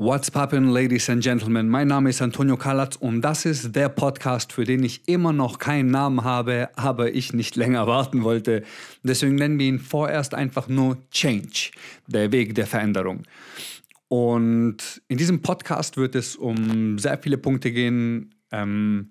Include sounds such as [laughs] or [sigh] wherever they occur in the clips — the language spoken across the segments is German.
What's poppin', ladies and gentlemen? Mein Name ist Antonio Kalatz und das ist der Podcast, für den ich immer noch keinen Namen habe, aber ich nicht länger warten wollte. Deswegen nennen wir ihn vorerst einfach nur Change, der Weg der Veränderung. Und in diesem Podcast wird es um sehr viele Punkte gehen. Ähm,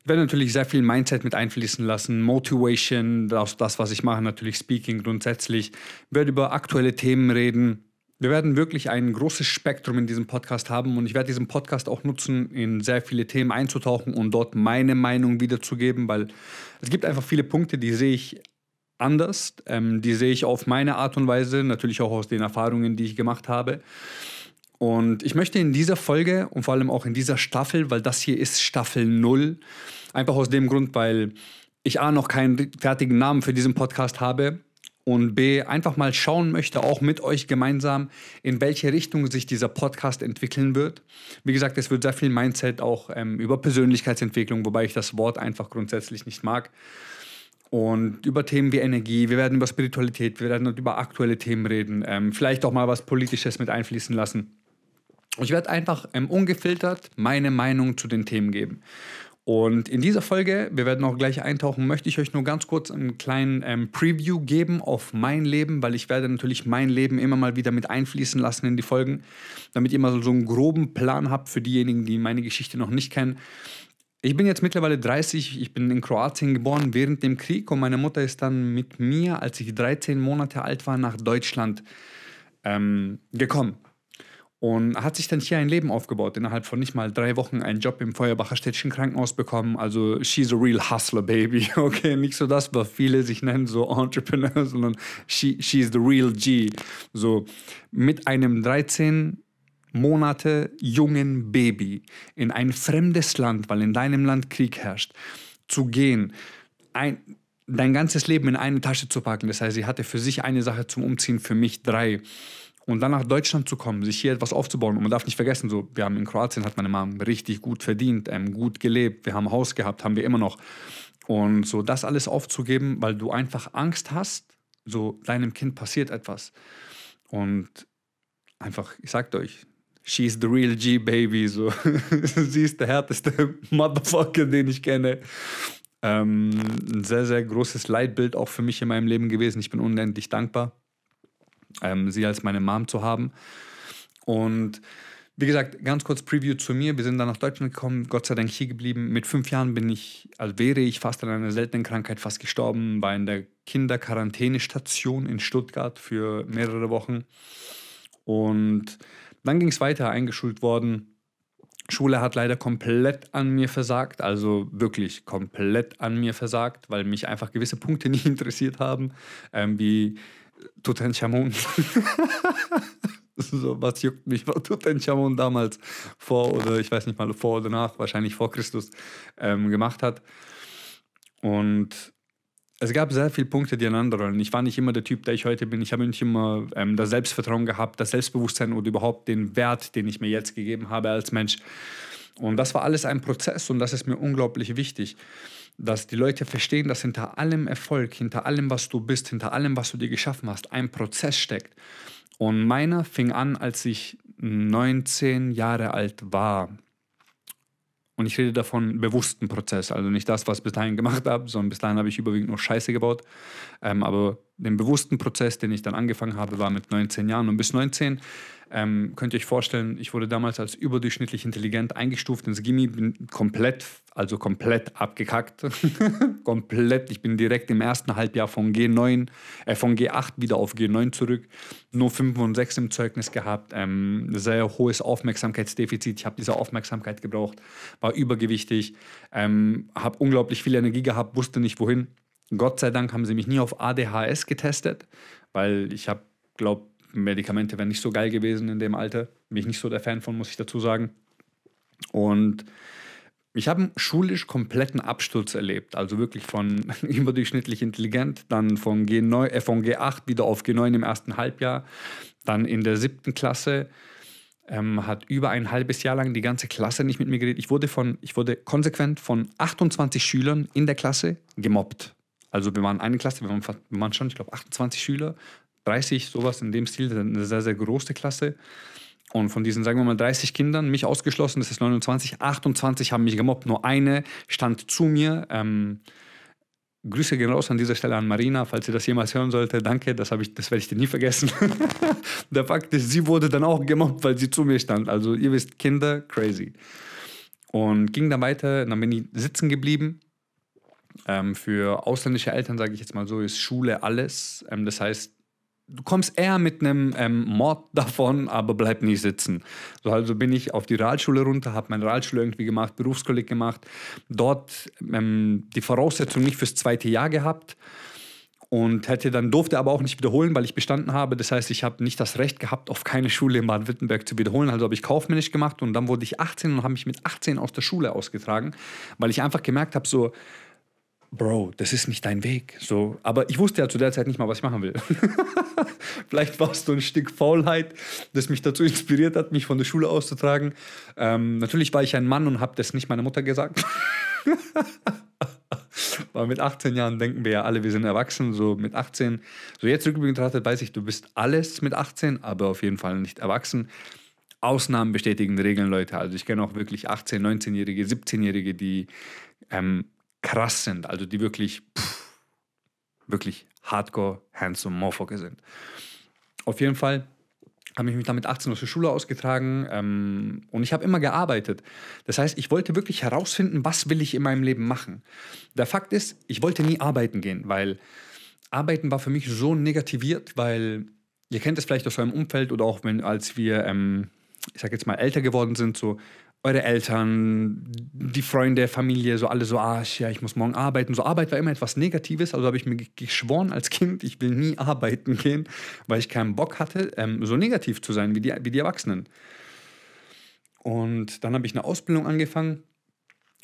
ich werde natürlich sehr viel Mindset mit einfließen lassen, Motivation, das, das was ich mache, natürlich Speaking grundsätzlich. Ich werde über aktuelle Themen reden wir werden wirklich ein großes Spektrum in diesem Podcast haben und ich werde diesen Podcast auch nutzen, in sehr viele Themen einzutauchen und dort meine Meinung wiederzugeben, weil es gibt einfach viele Punkte, die sehe ich anders, ähm, die sehe ich auf meine Art und Weise, natürlich auch aus den Erfahrungen, die ich gemacht habe. Und ich möchte in dieser Folge und vor allem auch in dieser Staffel, weil das hier ist Staffel 0, einfach aus dem Grund, weil ich A noch keinen fertigen Namen für diesen Podcast habe und B, einfach mal schauen möchte, auch mit euch gemeinsam, in welche Richtung sich dieser Podcast entwickeln wird. Wie gesagt, es wird sehr viel Mindset auch ähm, über Persönlichkeitsentwicklung, wobei ich das Wort einfach grundsätzlich nicht mag. Und über Themen wie Energie, wir werden über Spiritualität, wir werden über aktuelle Themen reden, ähm, vielleicht auch mal was Politisches mit einfließen lassen. Ich werde einfach ähm, ungefiltert meine Meinung zu den Themen geben. Und in dieser Folge, wir werden auch gleich eintauchen, möchte ich euch nur ganz kurz einen kleinen ähm, Preview geben auf mein Leben, weil ich werde natürlich mein Leben immer mal wieder mit einfließen lassen in die Folgen, damit ihr mal so einen groben Plan habt für diejenigen, die meine Geschichte noch nicht kennen. Ich bin jetzt mittlerweile 30, ich bin in Kroatien geboren während dem Krieg und meine Mutter ist dann mit mir, als ich 13 Monate alt war, nach Deutschland ähm, gekommen und hat sich dann hier ein Leben aufgebaut. Innerhalb von nicht mal drei Wochen einen Job im Feuerbacher Städtchen Krankenhaus bekommen. Also she's a real hustler, baby. [laughs] Okay, nicht so das, was viele sich nennen, so Entrepreneur, sondern she, she's the real G. So mit einem 13 Monate jungen Baby in ein fremdes Land, weil in deinem Land Krieg herrscht, zu gehen, ein, dein ganzes Leben in eine Tasche zu packen. Das heißt, sie hatte für sich eine Sache zum Umziehen, für mich drei und dann nach Deutschland zu kommen, sich hier etwas aufzubauen. Und man darf nicht vergessen, so, wir haben in Kroatien hat meine Mom richtig gut verdient, ähm, gut gelebt, wir haben Haus gehabt, haben wir immer noch. Und so das alles aufzugeben, weil du einfach Angst hast, so deinem Kind passiert etwas. Und einfach, ich sagte euch, she's the real G baby, so [laughs] sie ist der härteste [laughs] Motherfucker, den ich kenne. Ähm, ein sehr, sehr großes Leitbild auch für mich in meinem Leben gewesen. Ich bin unendlich dankbar ähm, sie als meine Mom zu haben. Und wie gesagt, ganz kurz Preview zu mir. Wir sind dann nach Deutschland gekommen, Gott sei Dank hier geblieben. Mit fünf Jahren bin ich, also wäre ich fast an einer seltenen Krankheit fast gestorben, war in der Kinderquarantänestation in Stuttgart für mehrere Wochen. Und dann ging es weiter, eingeschult worden. Schule hat leider komplett an mir versagt, also wirklich komplett an mir versagt, weil mich einfach gewisse Punkte [laughs] nicht interessiert haben, ähm, wie Tutanchamun. so, was juckt mich, was Tutanchamun damals vor oder ich weiß nicht mal vor oder nach, wahrscheinlich vor Christus ähm, gemacht hat. Und es gab sehr viele Punkte, die aneinander rollen. Ich war nicht immer der Typ, der ich heute bin. Ich habe nicht immer ähm, das Selbstvertrauen gehabt, das Selbstbewusstsein oder überhaupt den Wert, den ich mir jetzt gegeben habe als Mensch. Und das war alles ein Prozess und das ist mir unglaublich wichtig dass die Leute verstehen, dass hinter allem Erfolg, hinter allem, was du bist, hinter allem, was du dir geschaffen hast, ein Prozess steckt. Und meiner fing an, als ich 19 Jahre alt war. Und ich rede davon bewussten Prozess, also nicht das, was ich bis dahin gemacht habe, sondern bis dahin habe ich überwiegend nur Scheiße gebaut. Ähm, aber den bewussten Prozess, den ich dann angefangen habe, war mit 19 Jahren. Und bis 19 ähm, könnt ihr euch vorstellen, ich wurde damals als überdurchschnittlich intelligent eingestuft ins Gimmi, bin komplett, also komplett abgekackt. [laughs] komplett. Ich bin direkt im ersten Halbjahr von G9, äh, von G8 wieder auf G9 zurück. Nur 5 und 6 im Zeugnis gehabt. Ähm, sehr hohes Aufmerksamkeitsdefizit. Ich habe diese Aufmerksamkeit gebraucht, war übergewichtig, ähm, habe unglaublich viel Energie gehabt, wusste nicht wohin. Gott sei Dank haben sie mich nie auf ADHS getestet, weil ich habe, glaube Medikamente wären nicht so geil gewesen in dem Alter. Bin ich nicht so der Fan von, muss ich dazu sagen. Und ich habe einen schulisch kompletten Absturz erlebt. Also wirklich von [laughs] überdurchschnittlich intelligent, dann von, G9, äh, von G8 wieder auf G9 im ersten Halbjahr. Dann in der siebten Klasse ähm, hat über ein halbes Jahr lang die ganze Klasse nicht mit mir geredet. Ich wurde, von, ich wurde konsequent von 28 Schülern in der Klasse gemobbt. Also wir waren eine Klasse, wir waren, wir waren schon, ich glaube, 28 Schüler 30, sowas in dem Stil, eine sehr, sehr große Klasse. Und von diesen, sagen wir mal, 30 Kindern, mich ausgeschlossen, das ist 29, 28 haben mich gemobbt. Nur eine stand zu mir. Ähm, Grüße gehen raus an dieser Stelle an Marina, falls sie das jemals hören sollte. Danke, das, ich, das werde ich dir nie vergessen. [laughs] Der Fakt ist, sie wurde dann auch gemobbt, weil sie zu mir stand. Also ihr wisst, Kinder, crazy. Und ging dann weiter, dann bin ich sitzen geblieben. Ähm, für ausländische Eltern, sage ich jetzt mal so, ist Schule alles. Ähm, das heißt, du kommst eher mit einem ähm, Mord [laughs] davon, aber bleib nicht sitzen. So, also bin ich auf die Realschule runter, habe meine Realschule irgendwie gemacht, Berufskolleg gemacht, dort ähm, die Voraussetzung nicht fürs zweite Jahr gehabt und hätte dann durfte aber auch nicht wiederholen, weil ich bestanden habe. Das heißt, ich habe nicht das Recht gehabt, auf keine Schule in Baden-Württemberg zu wiederholen. Also habe ich kaufmännisch gemacht und dann wurde ich 18 und habe mich mit 18 aus der Schule ausgetragen, weil ich einfach gemerkt habe, so Bro, das ist nicht dein Weg. So, aber ich wusste ja zu der Zeit nicht mal, was ich machen will. [laughs] Vielleicht war es so ein Stück Faulheit, das mich dazu inspiriert hat, mich von der Schule auszutragen. Ähm, natürlich war ich ein Mann und habe das nicht meiner Mutter gesagt. [laughs] Weil mit 18 Jahren denken wir ja alle, wir sind erwachsen. So mit 18, so jetzt rückblickend betrachtet, weiß ich, du bist alles mit 18, aber auf jeden Fall nicht erwachsen. Ausnahmen bestätigen Regeln, Leute. Also ich kenne auch wirklich 18-, 19-Jährige, 17-Jährige, die ähm, krass sind, also die wirklich, pff, wirklich hardcore, handsome Motherfucker sind. Auf jeden Fall habe ich mich dann mit 18 aus der Schule ausgetragen ähm, und ich habe immer gearbeitet. Das heißt, ich wollte wirklich herausfinden, was will ich in meinem Leben machen. Der Fakt ist, ich wollte nie arbeiten gehen, weil Arbeiten war für mich so negativiert, weil ihr kennt es vielleicht aus eurem Umfeld oder auch wenn als wir, ähm, ich sage jetzt mal, älter geworden sind, so eure Eltern, die Freunde, Familie, so alle so, ah, ja, ich muss morgen arbeiten. So Arbeit war immer etwas Negatives, also habe ich mir geschworen als Kind, ich will nie arbeiten gehen, weil ich keinen Bock hatte, ähm, so negativ zu sein wie die, wie die Erwachsenen. Und dann habe ich eine Ausbildung angefangen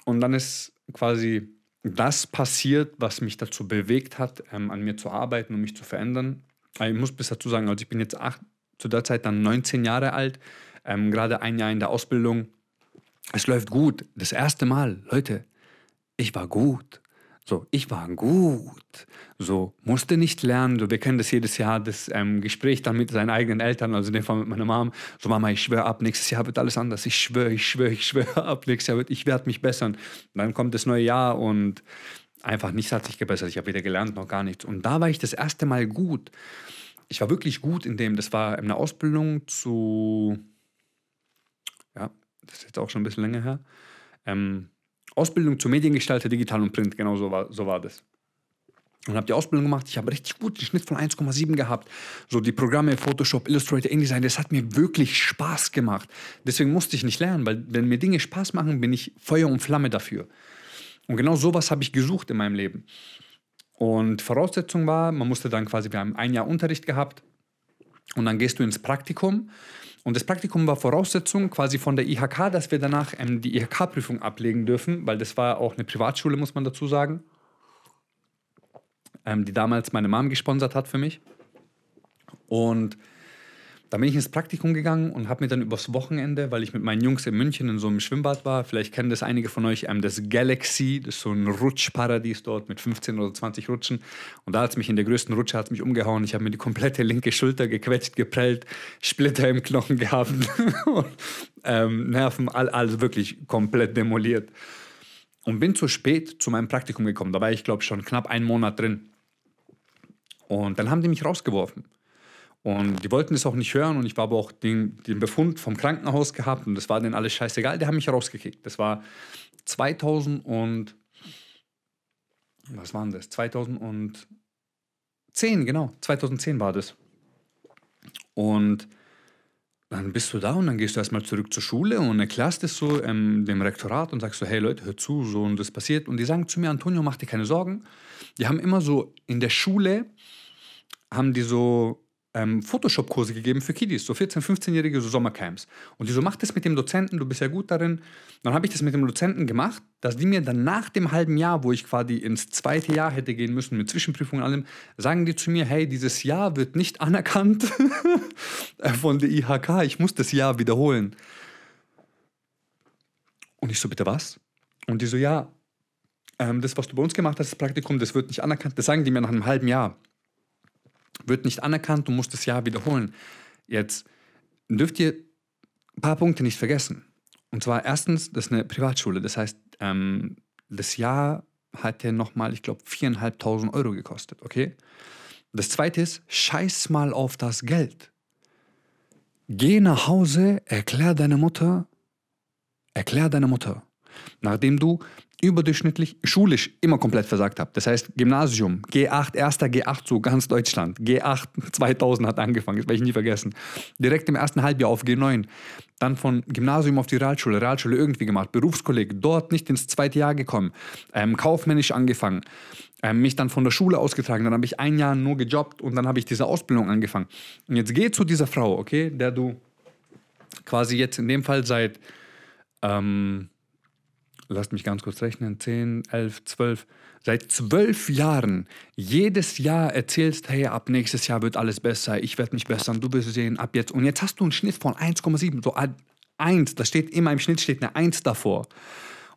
und dann ist quasi das passiert, was mich dazu bewegt hat, ähm, an mir zu arbeiten und mich zu verändern. Ich muss bis dazu sagen, also ich bin jetzt acht, zu der Zeit dann 19 Jahre alt, ähm, gerade ein Jahr in der Ausbildung es läuft gut. Das erste Mal, Leute, ich war gut. So, ich war gut. So, musste nicht lernen. So, wir kennen das jedes Jahr, das ähm, Gespräch dann mit seinen eigenen Eltern, also in dem Fall mit meiner Mom. So, Mama, ich schwöre ab, nächstes Jahr wird alles anders. Ich schwöre, ich schwöre, ich schwöre [laughs] ab, nächstes Jahr wird, ich werde mich bessern. Dann kommt das neue Jahr und einfach nichts hat sich gebessert. Ich habe wieder gelernt, noch gar nichts. Und da war ich das erste Mal gut. Ich war wirklich gut in dem, das war eine Ausbildung zu das ist jetzt auch schon ein bisschen länger her. Ähm, Ausbildung zur Mediengestalter, Digital und Print, genau so war, so war das. Und habe die Ausbildung gemacht. Ich habe richtig gut den Schnitt von 1,7 gehabt. So die Programme Photoshop, Illustrator, InDesign, das hat mir wirklich Spaß gemacht. Deswegen musste ich nicht lernen, weil wenn mir Dinge Spaß machen, bin ich Feuer und Flamme dafür. Und genau sowas habe ich gesucht in meinem Leben. Und Voraussetzung war, man musste dann quasi, wir haben ein Jahr Unterricht gehabt und dann gehst du ins Praktikum und das Praktikum war Voraussetzung quasi von der IHK, dass wir danach ähm, die IHK-Prüfung ablegen dürfen, weil das war auch eine Privatschule, muss man dazu sagen, ähm, die damals meine Mom gesponsert hat für mich. Und da bin ich ins Praktikum gegangen und habe mir dann übers Wochenende, weil ich mit meinen Jungs in München in so einem Schwimmbad war, vielleicht kennen das einige von euch, ähm, das Galaxy, das ist so ein Rutschparadies dort mit 15 oder 20 Rutschen. Und da hat es mich in der größten Rutsche hat's mich umgehauen. Ich habe mir die komplette linke Schulter gequetscht, geprellt, Splitter im Knochen gehabt, [laughs] ähm, Nerven, alles wirklich komplett demoliert. Und bin zu spät zu meinem Praktikum gekommen. Da war ich, glaube ich, schon knapp einen Monat drin. Und dann haben die mich rausgeworfen. Und die wollten es auch nicht hören und ich war aber auch den, den Befund vom Krankenhaus gehabt und das war denen alles scheißegal. Die haben mich rausgekickt. Das war 2000 und was waren das? 2010, genau. 2010 war das. Und dann bist du da und dann gehst du erstmal zurück zur Schule und erklärst es so ähm, dem Rektorat und sagst so, hey Leute, hört zu, so und das passiert. Und die sagen zu mir, Antonio, mach dir keine Sorgen. Die haben immer so in der Schule, haben die so ähm, Photoshop-Kurse gegeben für Kiddies, so 14-, 15-jährige so Sommercamps. Und die so, mach das mit dem Dozenten, du bist ja gut darin. Dann habe ich das mit dem Dozenten gemacht, dass die mir dann nach dem halben Jahr, wo ich quasi ins zweite Jahr hätte gehen müssen, mit Zwischenprüfungen und allem, sagen die zu mir, hey, dieses Jahr wird nicht anerkannt [laughs] von der IHK, ich muss das Jahr wiederholen. Und ich so, bitte was? Und die so, ja, ähm, das, was du bei uns gemacht hast, das Praktikum, das wird nicht anerkannt. Das sagen die mir nach einem halben Jahr wird nicht anerkannt, du musst das Jahr wiederholen. Jetzt dürft ihr ein paar Punkte nicht vergessen. Und zwar erstens, das ist eine Privatschule. Das heißt, ähm, das Jahr hat ja nochmal, ich glaube, 4.500 Euro gekostet, okay? Das zweite ist, scheiß mal auf das Geld. Geh nach Hause, erklär deine Mutter, erklär deine Mutter, nachdem du überdurchschnittlich schulisch immer komplett versagt habt. Das heißt, Gymnasium, G8, erster G8, so ganz Deutschland. G8 2000 [laughs] hat angefangen, das werde ich nie vergessen. Direkt im ersten Halbjahr auf G9. Dann von Gymnasium auf die Realschule, Realschule irgendwie gemacht, Berufskolleg, dort nicht ins zweite Jahr gekommen, ähm, kaufmännisch angefangen, ähm, mich dann von der Schule ausgetragen, dann habe ich ein Jahr nur gejobbt und dann habe ich diese Ausbildung angefangen. Und jetzt geh zu dieser Frau, okay, der du quasi jetzt in dem Fall seit ähm, lasst mich ganz kurz rechnen, 10, 11, 12, seit zwölf Jahren jedes Jahr erzählst, hey, ab nächstes Jahr wird alles besser, ich werde mich bessern, du wirst sehen, ab jetzt. Und jetzt hast du einen Schnitt von 1,7, so 1, da steht immer im Schnitt steht eine 1 davor.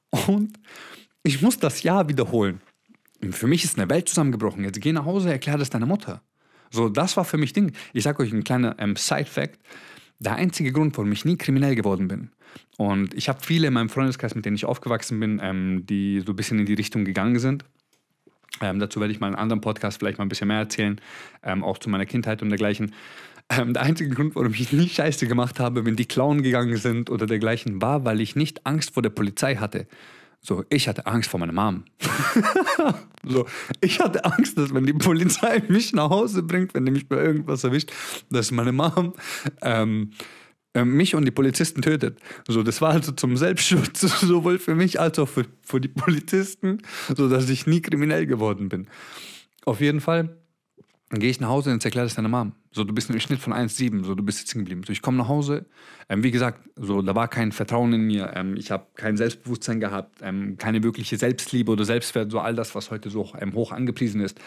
Und ich muss das Jahr wiederholen. Für mich ist eine Welt zusammengebrochen. Jetzt geh nach Hause, erklär das deiner Mutter. So, das war für mich Ding. Ich sage euch ein kleiner ähm, Side-Fact. Der einzige Grund, warum ich nie kriminell geworden bin, und ich habe viele in meinem Freundeskreis, mit denen ich aufgewachsen bin, ähm, die so ein bisschen in die Richtung gegangen sind. Ähm, dazu werde ich mal in einem anderen Podcast vielleicht mal ein bisschen mehr erzählen, ähm, auch zu meiner Kindheit und dergleichen. Ähm, der einzige Grund, warum ich nie Scheiße gemacht habe, wenn die Clown gegangen sind oder dergleichen, war, weil ich nicht Angst vor der Polizei hatte. So, ich hatte Angst vor meiner Mom. [laughs] so, ich hatte Angst, dass wenn die Polizei [laughs] mich nach Hause bringt, wenn die mich bei irgendwas erwischt, dass meine Mom ähm, äh, mich und die Polizisten tötet. So, das war also zum Selbstschutz, [laughs] sowohl für mich als auch für, für die Polizisten, sodass ich nie kriminell geworden bin. Auf jeden Fall gehe ich nach Hause und erkläre das deiner Mom. So, du bist im Schnitt von 1,7, so, du bist sitzen geblieben. So, ich komme nach Hause, ähm, wie gesagt, so, da war kein Vertrauen in mir, ähm, ich habe kein Selbstbewusstsein gehabt, ähm, keine wirkliche Selbstliebe oder Selbstwert, so all das, was heute so ähm, hoch angepriesen ist.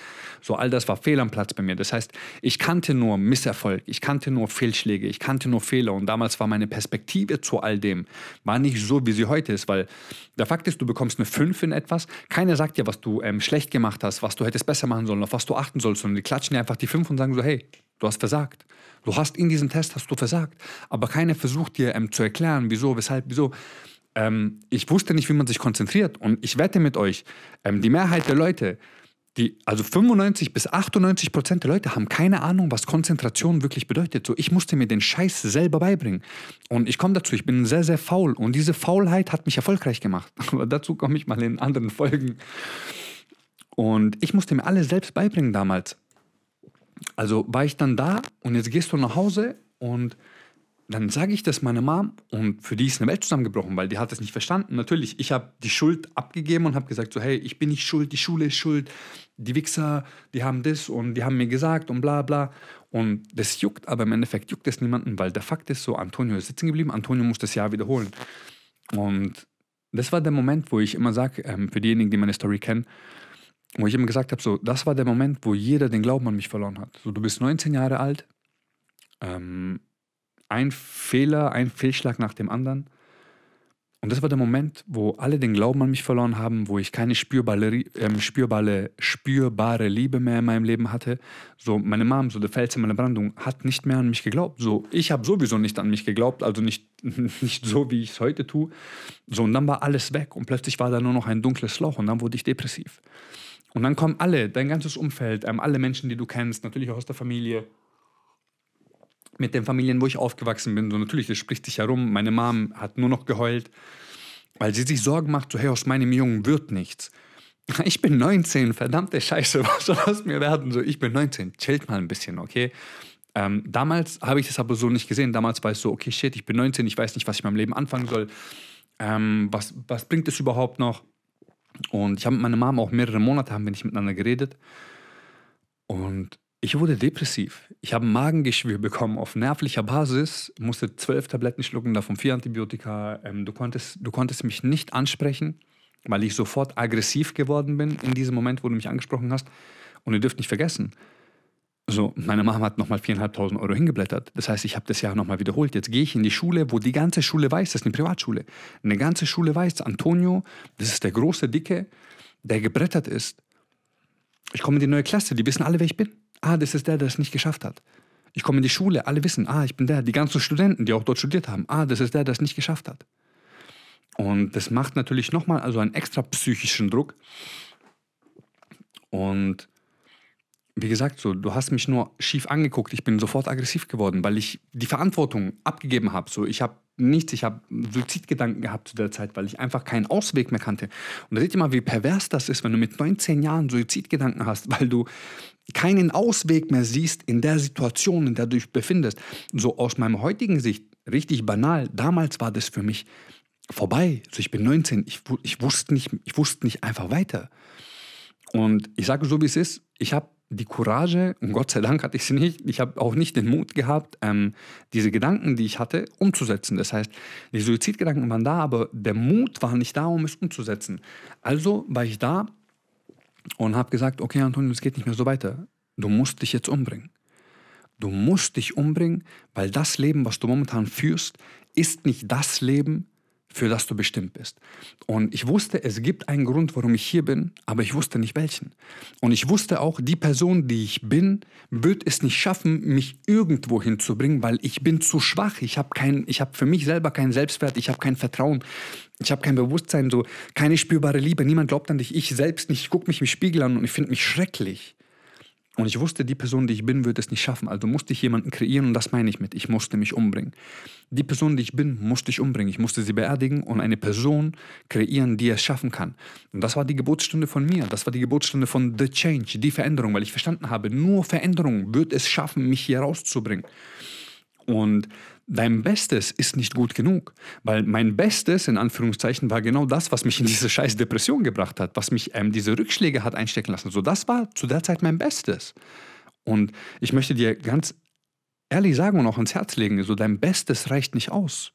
So, all das war fehl am Platz bei mir. Das heißt, ich kannte nur Misserfolg, ich kannte nur Fehlschläge, ich kannte nur Fehler. Und damals war meine Perspektive zu all dem, war nicht so, wie sie heute ist, weil der Fakt ist, du bekommst eine 5 in etwas, keiner sagt dir, was du ähm, schlecht gemacht hast, was du hättest besser machen sollen, auf was du achten sollst, sondern die klatschen dir einfach die 5 und sagen so, hey, Du hast versagt. Du hast in diesem Test hast du versagt. Aber keiner versucht dir ähm, zu erklären, wieso, weshalb, wieso. Ähm, ich wusste nicht, wie man sich konzentriert. Und ich wette mit euch, ähm, die Mehrheit der Leute, die, also 95 bis 98 Prozent der Leute haben keine Ahnung, was Konzentration wirklich bedeutet. So, ich musste mir den Scheiß selber beibringen. Und ich komme dazu, ich bin sehr, sehr faul. Und diese Faulheit hat mich erfolgreich gemacht. [laughs] Aber dazu komme ich mal in anderen Folgen. Und ich musste mir alles selbst beibringen damals. Also war ich dann da und jetzt gehst du nach Hause und dann sage ich das meiner Mom und für die ist eine Welt zusammengebrochen, weil die hat es nicht verstanden. Natürlich, ich habe die Schuld abgegeben und habe gesagt so, hey, ich bin nicht schuld, die Schule ist schuld, die Wichser, die haben das und die haben mir gesagt und bla bla. Und das juckt, aber im Endeffekt juckt es niemanden, weil der Fakt ist so, Antonio ist sitzen geblieben, Antonio muss das Jahr wiederholen. Und das war der Moment, wo ich immer sage, ähm, für diejenigen, die meine Story kennen, wo ich immer gesagt habe, so, das war der Moment, wo jeder den Glauben an mich verloren hat. So, du bist 19 Jahre alt, ähm, ein Fehler, ein Fehlschlag nach dem anderen. Und das war der Moment, wo alle den Glauben an mich verloren haben, wo ich keine spürbare, ähm, spürbare, spürbare Liebe mehr in meinem Leben hatte. So, meine Mom, so der Fels in meiner Brandung, hat nicht mehr an mich geglaubt. So, ich habe sowieso nicht an mich geglaubt, also nicht, [laughs] nicht so, wie ich es heute tue. So, und dann war alles weg und plötzlich war da nur noch ein dunkles Loch und dann wurde ich depressiv. Und dann kommen alle, dein ganzes Umfeld, ähm, alle Menschen, die du kennst, natürlich auch aus der Familie, mit den Familien, wo ich aufgewachsen bin. So natürlich, das spricht sich herum. Meine Mom hat nur noch geheult, weil sie sich Sorgen macht, so hey, aus meinem Jungen wird nichts. [laughs] Ich bin 19, verdammte Scheiße, [laughs] was soll das mir werden? So, ich bin 19, chillt mal ein bisschen, okay? Ähm, damals habe ich das aber so nicht gesehen. Damals war es so, okay, shit, ich bin 19, ich weiß nicht, was ich mit meinem Leben anfangen soll. Ähm, was, was bringt es überhaupt noch? Und ich habe mit meiner Mama auch mehrere Monate haben wir nicht miteinander geredet. Und ich wurde depressiv. Ich habe Magengeschwür bekommen auf nervlicher Basis, musste zwölf Tabletten schlucken, davon vier Antibiotika. Ähm, du, konntest, du konntest mich nicht ansprechen, weil ich sofort aggressiv geworden bin in diesem Moment, wo du mich angesprochen hast. Und ihr dürft nicht vergessen, so, meine Mama hat nochmal 4.500 Euro hingeblättert. Das heißt, ich habe das Jahr nochmal wiederholt. Jetzt gehe ich in die Schule, wo die ganze Schule weiß, das ist eine Privatschule. Eine ganze Schule weiß, Antonio, das ist der große Dicke, der gebrettert ist. Ich komme in die neue Klasse, die wissen alle, wer ich bin. Ah, das ist der, der es nicht geschafft hat. Ich komme in die Schule, alle wissen, ah, ich bin der. Die ganzen Studenten, die auch dort studiert haben, ah, das ist der, der es nicht geschafft hat. Und das macht natürlich nochmal also einen extra psychischen Druck. Und wie gesagt, so, du hast mich nur schief angeguckt. Ich bin sofort aggressiv geworden, weil ich die Verantwortung abgegeben habe. So, ich habe nichts, ich habe Suizidgedanken gehabt zu der Zeit, weil ich einfach keinen Ausweg mehr kannte. Und da seht ihr mal, wie pervers das ist, wenn du mit 19 Jahren Suizidgedanken hast, [laughs] weil du keinen Ausweg mehr siehst in der Situation, in der du dich befindest. So aus meiner heutigen Sicht, richtig banal, damals war das für mich vorbei. Also ich bin 19, ich, ich, wusste, nicht, ich wusste nicht einfach weiter. Und ich sage so, wie es ist, ich habe die Courage, und Gott sei Dank hatte ich sie nicht, ich habe auch nicht den Mut gehabt, ähm, diese Gedanken, die ich hatte, umzusetzen. Das heißt, die Suizidgedanken waren da, aber der Mut war nicht da, um es umzusetzen. Also war ich da und habe gesagt, okay Antonio, es geht nicht mehr so weiter. Du musst dich jetzt umbringen. Du musst dich umbringen, weil das Leben, was du momentan führst, ist nicht das Leben, für das du bestimmt bist. Und ich wusste, es gibt einen Grund, warum ich hier bin, aber ich wusste nicht welchen. Und ich wusste auch, die Person, die ich bin, wird es nicht schaffen, mich irgendwo hinzubringen, weil ich bin zu schwach. Ich habe kein, ich habe für mich selber keinen Selbstwert, ich habe kein Vertrauen, ich habe kein Bewusstsein, so keine spürbare Liebe. Niemand glaubt an dich, ich selbst nicht. Ich gucke mich im Spiegel an und ich finde mich schrecklich. Und ich wusste, die Person, die ich bin, wird es nicht schaffen. Also musste ich jemanden kreieren und das meine ich mit. Ich musste mich umbringen. Die Person, die ich bin, musste ich umbringen. Ich musste sie beerdigen und eine Person kreieren, die es schaffen kann. Und das war die Geburtsstunde von mir. Das war die Geburtsstunde von The Change, die Veränderung, weil ich verstanden habe, nur Veränderung wird es schaffen, mich hier rauszubringen. Und dein Bestes ist nicht gut genug. Weil mein Bestes, in Anführungszeichen, war genau das, was mich in diese scheiß Depression gebracht hat, was mich ähm, diese Rückschläge hat einstecken lassen. So, das war zu der Zeit mein Bestes. Und ich möchte dir ganz ehrlich sagen und auch ins Herz legen, so dein Bestes reicht nicht aus.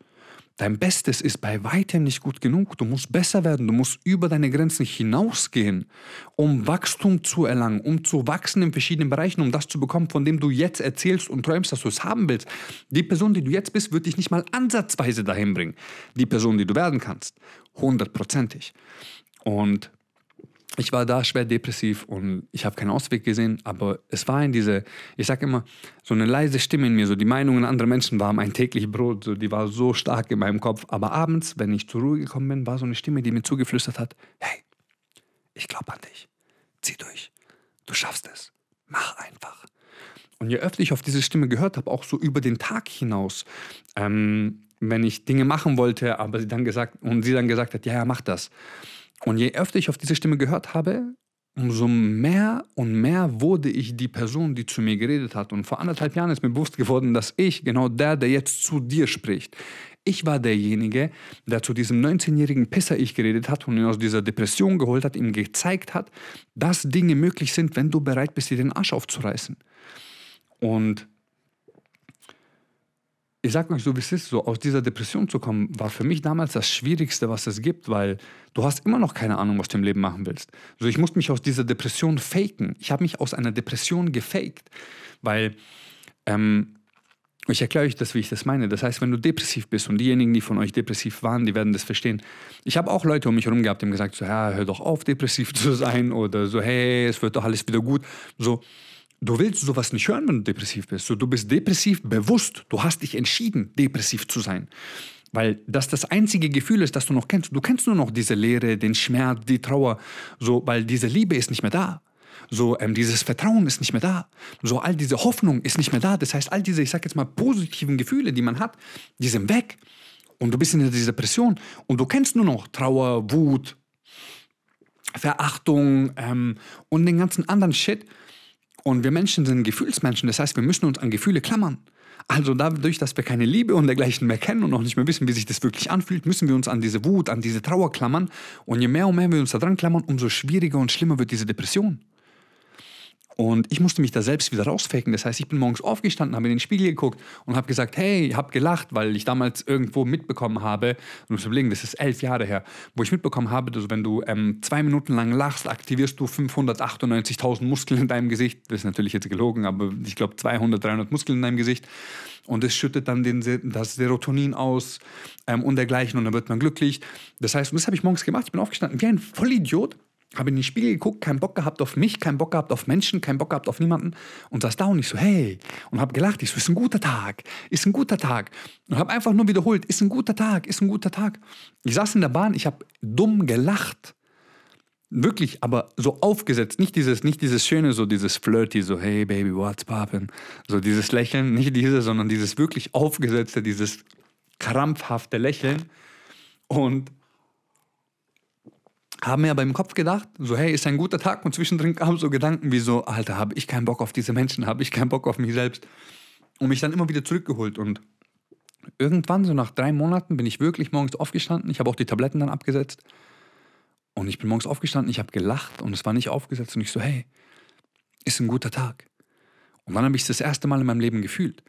Dein Bestes ist bei weitem nicht gut genug. Du musst besser werden. Du musst über deine Grenzen hinausgehen, um Wachstum zu erlangen, um zu wachsen in verschiedenen Bereichen, um das zu bekommen, von dem du jetzt erzählst und träumst, dass du es haben willst. Die Person, die du jetzt bist, wird dich nicht mal ansatzweise dahin bringen. Die Person, die du werden kannst. Hundertprozentig. Und ich war da schwer depressiv und ich habe keinen Ausweg gesehen, aber es war in diese, ich sage immer, so eine leise Stimme in mir, so die Meinungen anderer Menschen waren mein täglich Brot, so die war so stark in meinem Kopf. Aber abends, wenn ich zur Ruhe gekommen bin, war so eine Stimme, die mir zugeflüstert hat, hey, ich glaube an dich, zieh durch, du schaffst es, mach einfach. Und je öfter ich auf diese Stimme gehört habe, auch so über den Tag hinaus, ähm, wenn ich Dinge machen wollte, aber sie dann gesagt und sie dann gesagt hat, ja, ja, mach das und je öfter ich auf diese Stimme gehört habe, umso mehr und mehr wurde ich die Person, die zu mir geredet hat. Und vor anderthalb Jahren ist mir bewusst geworden, dass ich, genau der, der jetzt zu dir spricht, ich war derjenige, der zu diesem 19-jährigen Pisser ich geredet hat und ihn aus dieser Depression geholt hat, ihm gezeigt hat, dass Dinge möglich sind, wenn du bereit bist, dir den Arsch aufzureißen. Und ich sage euch so, wie es ist, so aus dieser Depression zu kommen, war für mich damals das Schwierigste, was es gibt, weil du hast immer noch keine Ahnung, was du im Leben machen willst. So, ich musste mich aus dieser Depression faken. Ich habe mich aus einer Depression gefaked, weil ähm, ich erkläre euch das, wie ich das meine. Das heißt, wenn du depressiv bist und diejenigen, die von euch depressiv waren, die werden das verstehen. Ich habe auch Leute um mich herum gehabt, die haben gesagt, so, ja, hör doch auf, depressiv [laughs] zu sein oder so, hey, es wird doch alles wieder gut. So, Du willst sowas nicht hören, wenn du depressiv bist. So, du bist depressiv bewusst. Du hast dich entschieden, depressiv zu sein. Weil das das einzige Gefühl ist, das du noch kennst. Du kennst nur noch diese Leere, den Schmerz, die Trauer. So, weil diese Liebe ist nicht mehr da. So, ähm, dieses Vertrauen ist nicht mehr da. So, all diese Hoffnung ist nicht mehr da. Das heißt, all diese, ich sag jetzt mal, positiven Gefühle, die man hat, die sind weg. Und du bist in dieser Depression. Und du kennst nur noch Trauer, Wut, Verachtung ähm, und den ganzen anderen Shit. Und wir Menschen sind Gefühlsmenschen, das heißt, wir müssen uns an Gefühle klammern. Also dadurch, dass wir keine Liebe und dergleichen mehr kennen und auch nicht mehr wissen, wie sich das wirklich anfühlt, müssen wir uns an diese Wut, an diese Trauer klammern. Und je mehr und mehr wir uns da dran klammern, umso schwieriger und schlimmer wird diese Depression. Und ich musste mich da selbst wieder rausfaken. Das heißt, ich bin morgens aufgestanden, habe in den Spiegel geguckt und habe gesagt, hey, ich habe gelacht, weil ich damals irgendwo mitbekommen habe, du musst überlegen, das ist elf Jahre her, wo ich mitbekommen habe, dass wenn du ähm, zwei Minuten lang lachst, aktivierst du 598.000 Muskeln in deinem Gesicht. Das ist natürlich jetzt gelogen, aber ich glaube 200, 300 Muskeln in deinem Gesicht. Und es schüttet dann den, das Serotonin aus ähm, und dergleichen und dann wird man glücklich. Das heißt, und das habe ich morgens gemacht. Ich bin aufgestanden wie ein Vollidiot habe in den Spiegel geguckt, keinen Bock gehabt auf mich, keinen Bock gehabt auf Menschen, keinen Bock gehabt auf niemanden. Und saß da und ich so, hey, und habe gelacht, ich so, ist ein guter Tag, ist ein guter Tag. Und habe einfach nur wiederholt, ist ein guter Tag, ist ein guter Tag. Ich saß in der Bahn, ich habe dumm gelacht. Wirklich, aber so aufgesetzt, nicht dieses, nicht dieses schöne, so dieses flirty, so hey baby, what's poppin', so dieses Lächeln, nicht dieses, sondern dieses wirklich aufgesetzte, dieses krampfhafte Lächeln. Und haben mir aber im Kopf gedacht, so hey, ist ein guter Tag. Und zwischendrin kamen so Gedanken wie so, Alter, habe ich keinen Bock auf diese Menschen, habe ich keinen Bock auf mich selbst. Und mich dann immer wieder zurückgeholt. Und irgendwann, so nach drei Monaten, bin ich wirklich morgens aufgestanden, ich habe auch die Tabletten dann abgesetzt. Und ich bin morgens aufgestanden, ich habe gelacht. Und es war nicht aufgesetzt. Und ich so, hey, ist ein guter Tag. Und dann habe ich es das erste Mal in meinem Leben gefühlt.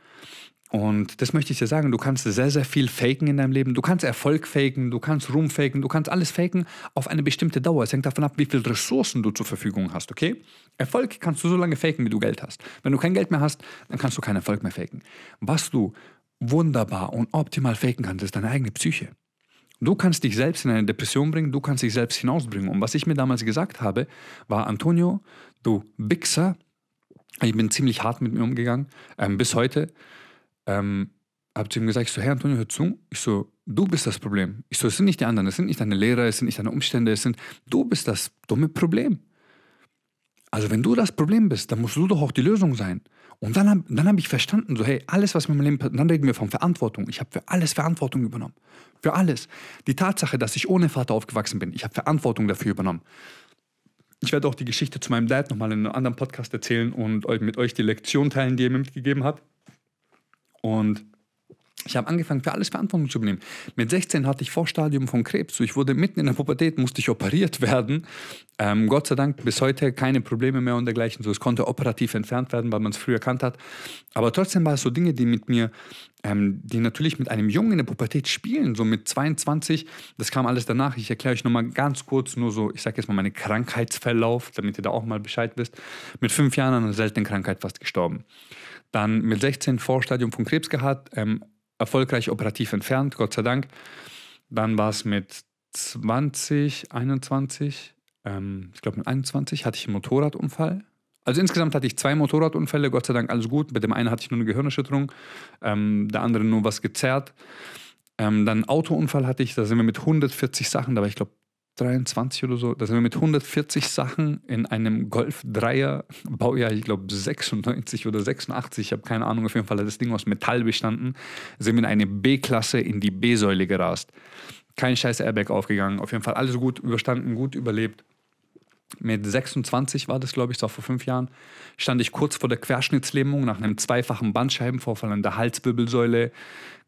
Und das möchte ich dir sagen, du kannst sehr, sehr viel faken in deinem Leben. Du kannst Erfolg faken, du kannst Ruhm faken, du kannst alles faken auf eine bestimmte Dauer. Es hängt davon ab, wie viele Ressourcen du zur Verfügung hast, okay? Erfolg kannst du so lange faken, wie du Geld hast. Wenn du kein Geld mehr hast, dann kannst du keinen Erfolg mehr faken. Was du wunderbar und optimal faken kannst, ist deine eigene Psyche. Du kannst dich selbst in eine Depression bringen, du kannst dich selbst hinausbringen. Und was ich mir damals gesagt habe, war, Antonio, du Bixer, ich bin ziemlich hart mit mir umgegangen, ähm, bis heute ähm, habe zu ihm gesagt, ich so, Herr Antonio, hör zu. Ich so, du bist das Problem. Ich so, es sind nicht die anderen, es sind nicht deine Lehrer, es sind nicht deine Umstände, es sind, du bist das dumme Problem. Also wenn du das Problem bist, dann musst du doch auch die Lösung sein. Und dann habe dann hab ich verstanden, so hey, alles, was mir im Leben passiert, dann reden wir von Verantwortung. Ich habe für alles Verantwortung übernommen. Für alles. Die Tatsache, dass ich ohne Vater aufgewachsen bin, ich habe Verantwortung dafür übernommen. Ich werde auch die Geschichte zu meinem Dad nochmal in einem anderen Podcast erzählen und mit euch die Lektion teilen, die er mir mitgegeben hat. Und ich habe angefangen, für alles Verantwortung zu übernehmen. Mit 16 hatte ich Vorstadium von Krebs. Ich wurde mitten in der Pubertät, musste ich operiert werden. Ähm, Gott sei Dank bis heute keine Probleme mehr und dergleichen. So, es konnte operativ entfernt werden, weil man es früher erkannt hat. Aber trotzdem war es so Dinge, die mit mir, ähm, die natürlich mit einem Jungen in der Pubertät spielen. So mit 22, das kam alles danach. Ich erkläre euch nochmal ganz kurz nur so, ich sage jetzt mal meinen Krankheitsverlauf, damit ihr da auch mal Bescheid wisst. Mit fünf Jahren an einer seltenen Krankheit fast gestorben. Dann mit 16 Vorstadium von Krebs gehabt, ähm, erfolgreich operativ entfernt, Gott sei Dank. Dann war es mit 20, 21, ähm, ich glaube mit 21 hatte ich einen Motorradunfall. Also insgesamt hatte ich zwei Motorradunfälle, Gott sei Dank alles gut. Mit dem einen hatte ich nur eine Gehirnerschütterung, ähm, der andere nur was gezerrt. Ähm, dann einen Autounfall hatte ich, da sind wir mit 140 Sachen, da war ich glaube 23 oder so, da sind wir mit 140 Sachen in einem Golf 3er Baujahr, ich glaube 96 oder 86, ich habe keine Ahnung, auf jeden Fall hat das Ding aus Metall bestanden, sind wir in eine B-Klasse in die B-Säule gerast. Kein scheiß Airbag aufgegangen, auf jeden Fall alles gut überstanden, gut überlebt. Mit 26 war das, glaube ich, so vor fünf Jahren, stand ich kurz vor der Querschnittslähmung nach einem zweifachen Bandscheibenvorfall an der Halswirbelsäule.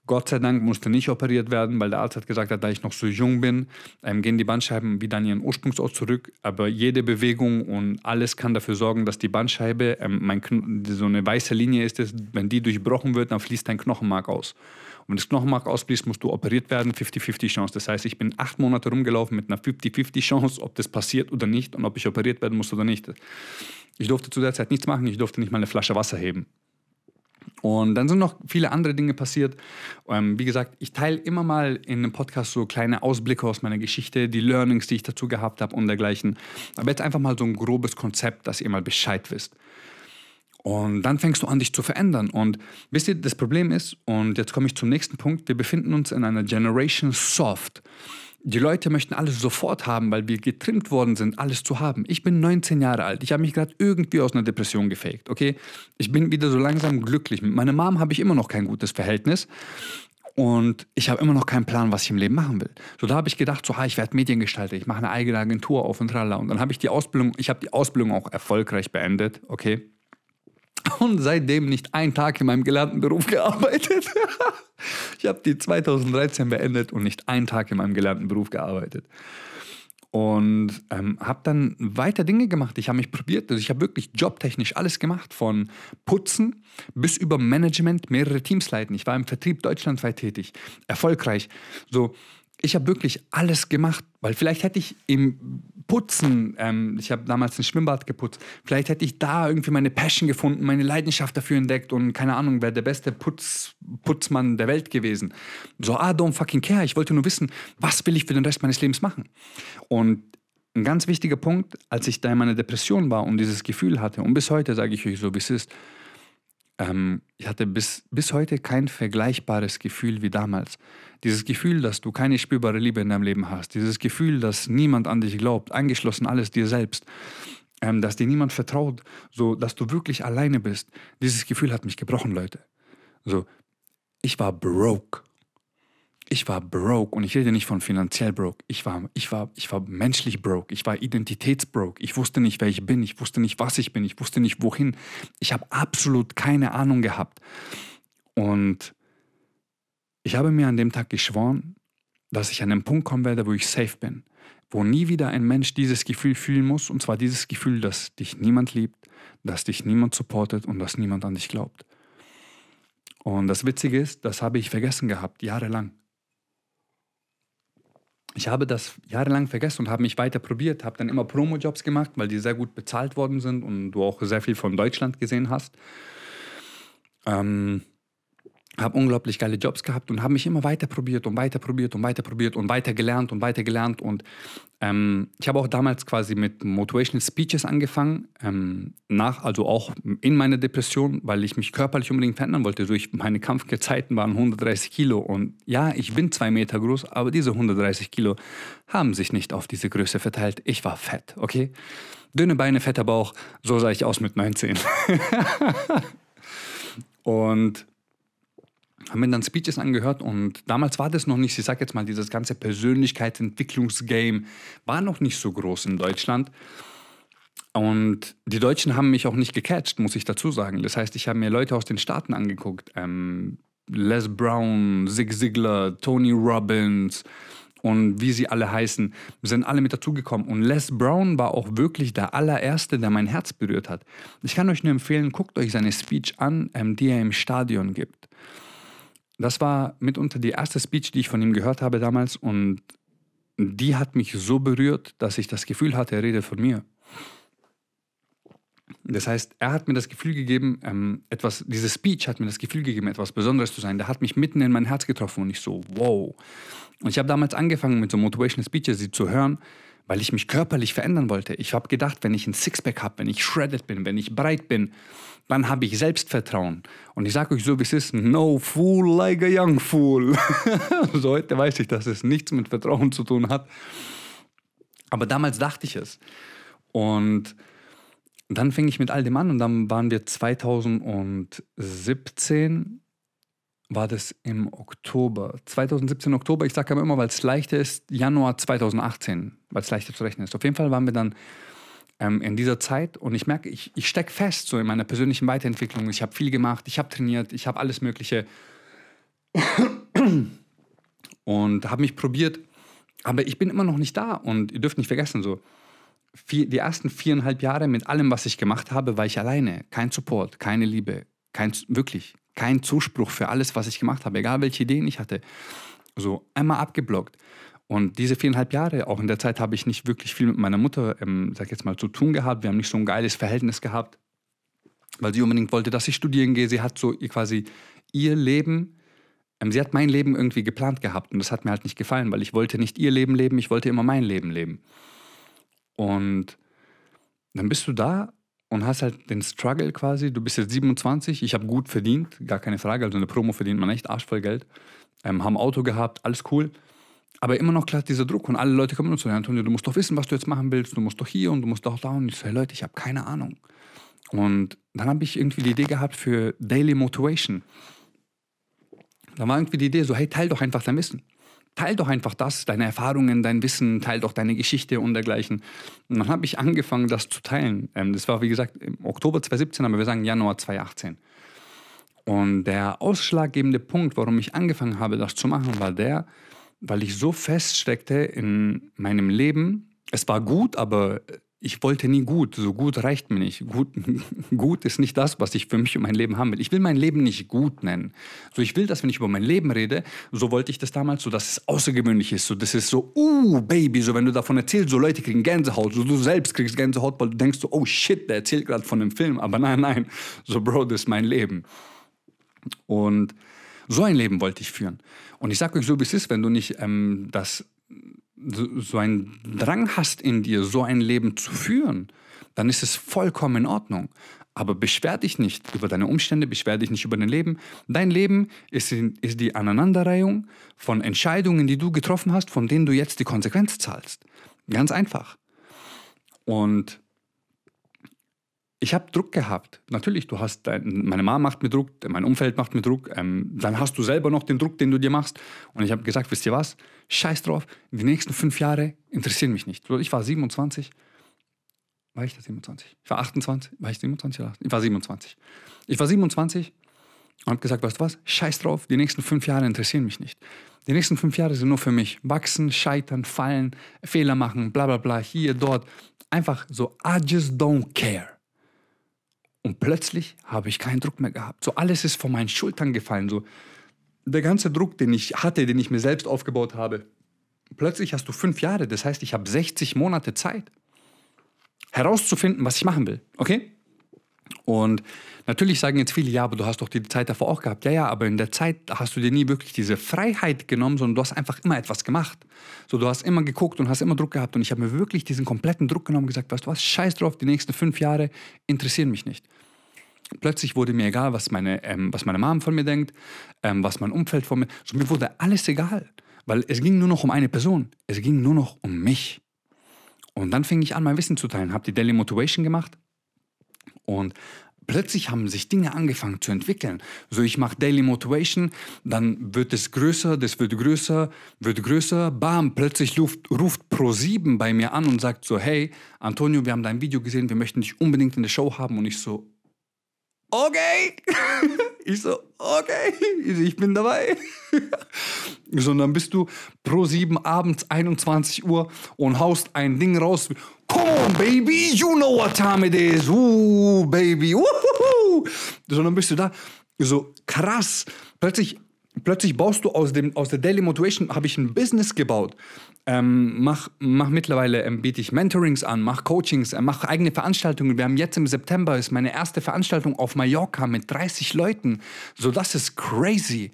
Gott sei Dank musste nicht operiert werden, weil der Arzt hat gesagt, da ich noch so jung bin, ähm, gehen die Bandscheiben wieder an ihren Ursprungsort zurück. Aber jede Bewegung und alles kann dafür sorgen, dass die Bandscheibe, ähm, mein so eine weiße Linie ist es, wenn die durchbrochen wird, dann fließt dein Knochenmark aus. Und wenn das Knochenmark ausfließt, musst du operiert werden, 50-50 Chance. Das heißt, ich bin acht Monate rumgelaufen mit einer 50-50 Chance, ob das passiert oder nicht und ob ich operiert werden muss oder nicht. Ich durfte zu der Zeit nichts machen, ich durfte nicht mal eine Flasche Wasser heben. Und dann sind noch viele andere Dinge passiert. Ähm, wie gesagt, ich teile immer mal in einem Podcast so kleine Ausblicke aus meiner Geschichte, die Learnings, die ich dazu gehabt habe und dergleichen. Aber jetzt einfach mal so ein grobes Konzept, dass ihr mal Bescheid wisst. Und dann fängst du an, dich zu verändern. Und wisst ihr, das Problem ist, und jetzt komme ich zum nächsten Punkt, wir befinden uns in einer Generation Soft. Die Leute möchten alles sofort haben, weil wir getrimmt worden sind, alles zu haben. Ich bin 19 Jahre alt. Ich habe mich gerade irgendwie aus einer Depression gefaked, okay? Ich bin wieder so langsam glücklich. Mit meiner Mom habe ich immer noch kein gutes Verhältnis. Und ich habe immer noch keinen Plan, was ich im Leben machen will. So, da habe ich gedacht, so, ha, ich werde Mediengestalter, ich mache eine eigene Agentur auf und tralla. Und dann habe ich die Ausbildung, ich habe die Ausbildung auch erfolgreich beendet, okay? Und seitdem nicht einen Tag in meinem gelernten Beruf gearbeitet. [laughs] ich habe die 2013 beendet und nicht einen Tag in meinem gelernten Beruf gearbeitet. Und ähm, habe dann weiter Dinge gemacht. Ich habe mich probiert. Also ich habe wirklich jobtechnisch alles gemacht. Von Putzen bis über Management, mehrere Teams leiten. Ich war im Vertrieb deutschlandweit tätig. Erfolgreich. So, ich habe wirklich alles gemacht, weil vielleicht hätte ich im Putzen, ähm, ich habe damals ein Schwimmbad geputzt, vielleicht hätte ich da irgendwie meine Passion gefunden, meine Leidenschaft dafür entdeckt und keine Ahnung, wäre der beste Putz, Putzmann der Welt gewesen. So, ah, don't fucking care. Ich wollte nur wissen, was will ich für den Rest meines Lebens machen. Und ein ganz wichtiger Punkt, als ich da in meiner Depression war und dieses Gefühl hatte, und bis heute sage ich euch so, wie es ist, ähm, ich hatte bis, bis heute kein vergleichbares Gefühl wie damals. Dieses Gefühl, dass du keine spürbare Liebe in deinem Leben hast, dieses Gefühl, dass niemand an dich glaubt, eingeschlossen alles dir selbst, ähm, dass dir niemand vertraut, so dass du wirklich alleine bist. Dieses Gefühl hat mich gebrochen, Leute. So, ich war broke ich war broke und ich rede nicht von finanziell broke. Ich war, ich war, ich war menschlich broke. Ich war identitätsbroke. Ich wusste nicht, wer ich bin. Ich wusste nicht, was ich bin. Ich wusste nicht, wohin. Ich habe absolut keine Ahnung gehabt. Und ich habe mir an dem Tag geschworen, dass ich an den Punkt kommen werde, wo ich safe bin. Wo nie wieder ein Mensch dieses Gefühl fühlen muss. Und zwar dieses Gefühl, dass dich niemand liebt, dass dich niemand supportet und dass niemand an dich glaubt. Und das Witzige ist, das habe ich vergessen gehabt, jahrelang ich habe das jahrelang vergessen und habe mich weiter probiert, habe dann immer Promo-Jobs gemacht, weil die sehr gut bezahlt worden sind und du auch sehr viel von Deutschland gesehen hast. Ähm, habe unglaublich geile Jobs gehabt und habe mich immer weiter probiert und weiter probiert und weiter probiert und weiter gelernt und weiter gelernt. Und ähm, ich habe auch damals quasi mit Motivational Speeches angefangen, ähm, nach, also auch in meiner Depression, weil ich mich körperlich unbedingt verändern wollte. Durch meine Kampfgezeiten waren 130 Kilo. Und ja, ich bin zwei Meter groß, aber diese 130 Kilo haben sich nicht auf diese Größe verteilt. Ich war fett, okay? Dünne Beine, fetter Bauch, so sah ich aus mit 19. [laughs] und haben mir dann Speeches angehört und damals war das noch nicht, ich sag jetzt mal, dieses ganze Persönlichkeitsentwicklungsgame war noch nicht so groß in Deutschland. Und die Deutschen haben mich auch nicht gecatcht, muss ich dazu sagen. Das heißt, ich habe mir Leute aus den Staaten angeguckt. Ähm, Les Brown, Zig Ziglar, Tony Robbins und wie sie alle heißen, sind alle mit dazugekommen. Und Les Brown war auch wirklich der allererste, der mein Herz berührt hat. Ich kann euch nur empfehlen, guckt euch seine Speech an, ähm, die er im Stadion gibt. Das war mitunter die erste Speech, die ich von ihm gehört habe damals und die hat mich so berührt, dass ich das Gefühl hatte, er redet von mir. Das heißt, er hat mir das Gefühl gegeben, ähm, etwas, diese Speech hat mir das Gefühl gegeben, etwas Besonderes zu sein. Der hat mich mitten in mein Herz getroffen und ich so, wow. Und ich habe damals angefangen, mit so Motivational Speeches sie zu hören, weil ich mich körperlich verändern wollte. Ich habe gedacht, wenn ich ein Sixpack habe, wenn ich shredded bin, wenn ich breit bin, dann habe ich Selbstvertrauen. Und ich sage euch so, wie es ist, no fool like a young fool. [laughs] so heute weiß ich, dass es nichts mit Vertrauen zu tun hat. Aber damals dachte ich es. Und dann fing ich mit all dem an und dann waren wir 2017, war das im Oktober. 2017 Oktober, ich sage aber immer, weil es leichter ist, Januar 2018, weil es leichter zu rechnen ist. Auf jeden Fall waren wir dann ähm, in dieser Zeit. Und ich merke, ich, ich stecke fest so in meiner persönlichen Weiterentwicklung. Ich habe viel gemacht, ich habe trainiert, ich habe alles Mögliche und habe mich probiert. Aber ich bin immer noch nicht da. Und ihr dürft nicht vergessen, so vier, die ersten viereinhalb Jahre mit allem, was ich gemacht habe, war ich alleine. Kein Support, keine Liebe, kein, wirklich kein Zuspruch für alles, was ich gemacht habe, egal welche Ideen ich hatte. So einmal abgeblockt. Und diese viereinhalb Jahre, auch in der Zeit habe ich nicht wirklich viel mit meiner Mutter, ähm, sag jetzt mal, zu tun gehabt. Wir haben nicht so ein geiles Verhältnis gehabt, weil sie unbedingt wollte, dass ich studieren gehe. Sie hat so quasi ihr Leben, ähm, sie hat mein Leben irgendwie geplant gehabt und das hat mir halt nicht gefallen, weil ich wollte nicht ihr Leben leben, ich wollte immer mein Leben leben. Und dann bist du da und hast halt den Struggle quasi. Du bist jetzt 27, ich habe gut verdient, gar keine Frage. Also eine Promo verdient man echt arschvoll Geld. Ähm, haben Auto gehabt, alles cool. Aber immer noch klar dieser Druck und alle Leute kommen und sagen, Antonio, du musst doch wissen, was du jetzt machen willst, du musst doch hier und du musst doch da. Und ich so, hey Leute, ich habe keine Ahnung. Und dann habe ich irgendwie die Idee gehabt für Daily Motivation. Da war irgendwie die Idee so, hey, teil doch einfach dein Wissen. Teil doch einfach das, deine Erfahrungen, dein Wissen, teil doch deine Geschichte und dergleichen. Und dann habe ich angefangen, das zu teilen. Ähm, das war, wie gesagt, im Oktober 2017, aber wir sagen Januar 2018. Und der ausschlaggebende Punkt, warum ich angefangen habe, das zu machen, war der, weil ich so feststeckte in meinem Leben. Es war gut, aber ich wollte nie gut. So gut reicht mir nicht. Gut, [laughs] gut ist nicht das, was ich für mich und mein Leben haben will. Ich will mein Leben nicht gut nennen. So, ich will, dass wenn ich über mein Leben rede, so wollte ich das damals, so dass es außergewöhnlich ist. So, das ist so, uh, Baby, so wenn du davon erzählst, so Leute kriegen Gänsehaut. So, du selbst kriegst Gänsehaut, weil du denkst so, oh shit, der erzählt gerade von einem Film. Aber nein, nein. So, Bro, das ist mein Leben. Und so ein Leben wollte ich führen. Und ich sage euch so, wie es ist, wenn du nicht ähm, das so, einen Drang hast in dir, so ein Leben zu führen, dann ist es vollkommen in Ordnung. Aber beschwer dich nicht über deine Umstände, beschwer dich nicht über dein Leben. Dein Leben ist, ist die Aneinanderreihung von Entscheidungen, die du getroffen hast, von denen du jetzt die Konsequenz zahlst. Ganz einfach. Und ich habe Druck gehabt. Natürlich, du hast dein, meine Mama macht mir Druck, mein Umfeld macht mir Druck. Ähm, dann hast du selber noch den Druck, den du dir machst. Und ich habe gesagt, wisst ihr was? Scheiß drauf. Die nächsten fünf Jahre interessieren mich nicht. Ich war 27. War ich da 27? Ich war 28. War ich 27 oder 28? Ich war 27. Ich war 27 und habe gesagt, weißt du was? Scheiß drauf. Die nächsten fünf Jahre interessieren mich nicht. Die nächsten fünf Jahre sind nur für mich. Wachsen, scheitern, fallen, Fehler machen, bla bla bla, hier, dort. Einfach so, I just don't care. Und plötzlich habe ich keinen Druck mehr gehabt. So alles ist von meinen Schultern gefallen. So der ganze Druck, den ich hatte, den ich mir selbst aufgebaut habe. Plötzlich hast du fünf Jahre. Das heißt, ich habe 60 Monate Zeit, herauszufinden, was ich machen will. Okay? Und natürlich sagen jetzt viele, ja, aber du hast doch die Zeit davor auch gehabt. Ja, ja, aber in der Zeit hast du dir nie wirklich diese Freiheit genommen, sondern du hast einfach immer etwas gemacht. So, du hast immer geguckt und hast immer Druck gehabt. Und ich habe mir wirklich diesen kompletten Druck genommen und gesagt, weißt du was, scheiß drauf, die nächsten fünf Jahre interessieren mich nicht. Plötzlich wurde mir egal, was meine, ähm, was meine Mom von mir denkt, ähm, was mein Umfeld von mir. So, mir wurde alles egal. Weil es ging nur noch um eine Person. Es ging nur noch um mich. Und dann fing ich an, mein Wissen zu teilen. Habe die Daily Motivation gemacht und plötzlich haben sich Dinge angefangen zu entwickeln. So, ich mache Daily Motivation, dann wird es größer, das wird größer, wird größer, bam, plötzlich ruft, ruft Pro7 bei mir an und sagt so, hey, Antonio, wir haben dein Video gesehen, wir möchten dich unbedingt in der Show haben. Und ich so, okay. [laughs] Ich so, okay, ich bin dabei. [laughs] So, und dann bist du pro 7 abends 21 Uhr und haust ein Ding raus. Come on, baby, you know what time it is. Ooh, baby, woohoo. So, dann bist du da. So, krass. Plötzlich, plötzlich baust du aus, dem, aus der Daily Motivation, habe ich ein Business gebaut ähm, mach, mach mittlerweile, ähm, biete ich Mentorings an, mach Coachings, äh, mach eigene Veranstaltungen. Wir haben jetzt im September ist meine erste Veranstaltung auf Mallorca mit 30 Leuten. So, das ist crazy.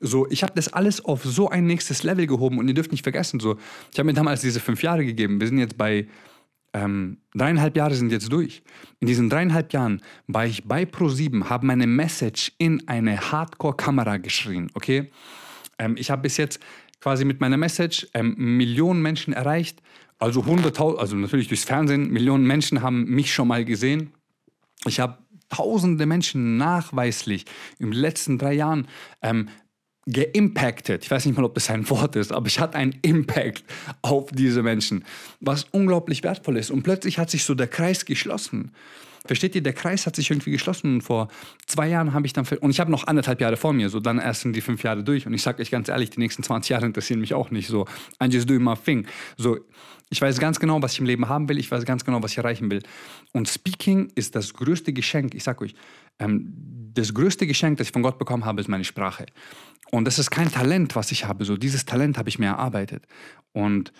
So, ich habe das alles auf so ein nächstes Level gehoben und ihr dürft nicht vergessen, so, ich habe mir damals diese fünf Jahre gegeben. Wir sind jetzt bei ähm, dreieinhalb Jahre sind jetzt durch. In diesen dreieinhalb Jahren war ich bei Pro7, habe meine Message in eine Hardcore-Kamera geschrien, okay? Ähm, ich habe bis jetzt quasi mit meiner Message ähm, Millionen Menschen erreicht. Also 100.000, also natürlich durchs Fernsehen, Millionen Menschen haben mich schon mal gesehen. Ich habe tausende Menschen nachweislich in den letzten drei Jahren ähm, geimpacted. Ich weiß nicht mal, ob das ein Wort ist, aber ich hatte einen Impact auf diese Menschen, was unglaublich wertvoll ist. Und plötzlich hat sich so der Kreis geschlossen. Versteht ihr, der Kreis hat sich irgendwie geschlossen und vor zwei Jahren habe ich dann, und ich habe noch anderthalb Jahre vor mir, so dann erst sind die fünf Jahre durch und ich sage euch ganz ehrlich, die nächsten 20 Jahre interessieren mich auch nicht so. I just do my thing. So, ich weiß ganz genau, was ich im Leben haben will, ich weiß ganz genau, was ich erreichen will. Und Speaking ist das größte Geschenk, ich sage euch, ähm, das größte Geschenk, das ich von Gott bekommen habe, ist meine Sprache. Und das ist kein Talent, was ich habe, so dieses Talent habe ich mir erarbeitet. Und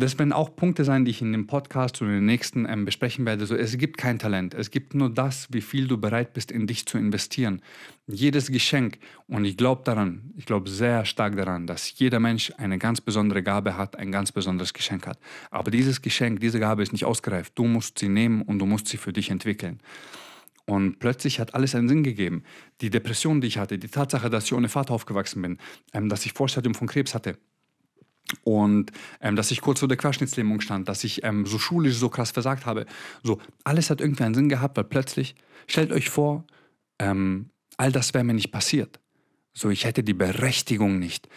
das werden auch Punkte sein, die ich in dem Podcast oder in den nächsten ähm, besprechen werde. So, es gibt kein Talent. Es gibt nur das, wie viel du bereit bist, in dich zu investieren. Jedes Geschenk. Und ich glaube daran, ich glaube sehr stark daran, dass jeder Mensch eine ganz besondere Gabe hat, ein ganz besonderes Geschenk hat. Aber dieses Geschenk, diese Gabe ist nicht ausgereift. Du musst sie nehmen und du musst sie für dich entwickeln. Und plötzlich hat alles einen Sinn gegeben. Die Depression, die ich hatte, die Tatsache, dass ich ohne Vater aufgewachsen bin, ähm, dass ich Vorstadium von Krebs hatte, und ähm, dass ich kurz vor der Querschnittslähmung stand, dass ich ähm, so schulisch so krass versagt habe. So, alles hat irgendwie einen Sinn gehabt, weil plötzlich, stellt euch vor, ähm, all das wäre mir nicht passiert. So, ich hätte die Berechtigung nicht,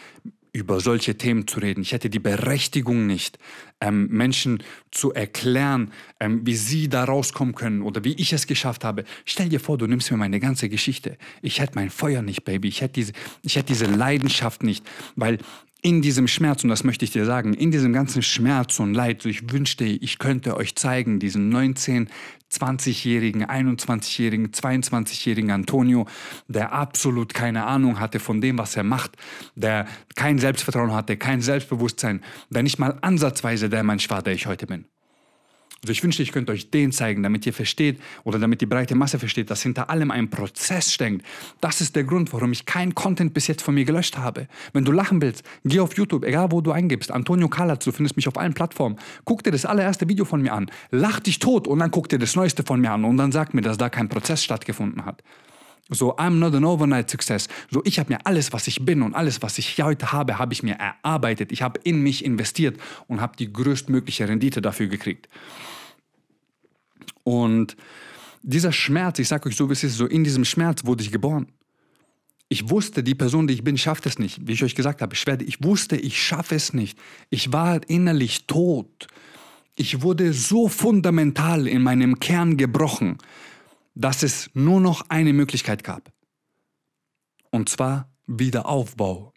über solche Themen zu reden. Ich hätte die Berechtigung nicht, ähm, Menschen zu erklären, ähm, wie sie da rauskommen können oder wie ich es geschafft habe. Stell dir vor, du nimmst mir meine ganze Geschichte. Ich hätte mein Feuer nicht, Baby. Ich hätte diese, ich hätte diese Leidenschaft nicht, weil in diesem Schmerz, und das möchte ich dir sagen, in diesem ganzen Schmerz und Leid, ich wünschte, ich könnte euch zeigen, diesen 19, 20-jährigen, 21-jährigen, 22-jährigen Antonio, der absolut keine Ahnung hatte von dem, was er macht, der kein Selbstvertrauen hatte, kein Selbstbewusstsein, der nicht mal ansatzweise der Mensch war, der ich heute bin. Also ich wünschte, ich könnte euch den zeigen, damit ihr versteht oder damit die breite Masse versteht, dass hinter allem ein Prozess steckt. Das ist der Grund, warum ich keinen Content bis jetzt von mir gelöscht habe. Wenn du lachen willst, geh auf YouTube, egal wo du eingibst, Antonio Kalatz, du findest mich auf allen Plattformen. Guck dir das allererste Video von mir an, lach dich tot und dann guck dir das neueste von mir an und dann sag mir, dass da kein Prozess stattgefunden hat. So, I'm not an overnight success. So, ich habe mir alles, was ich bin und alles, was ich heute habe, habe ich mir erarbeitet. Ich habe in mich investiert und habe die größtmögliche Rendite dafür gekriegt. Und dieser Schmerz, ich sage euch so, wie es ist, so in diesem Schmerz wurde ich geboren. Ich wusste, die Person, die ich bin, schafft es nicht. Wie ich euch gesagt habe, ich, werde, ich wusste, ich schaffe es nicht. Ich war innerlich tot. Ich wurde so fundamental in meinem Kern gebrochen, dass es nur noch eine Möglichkeit gab. Und zwar Wiederaufbau.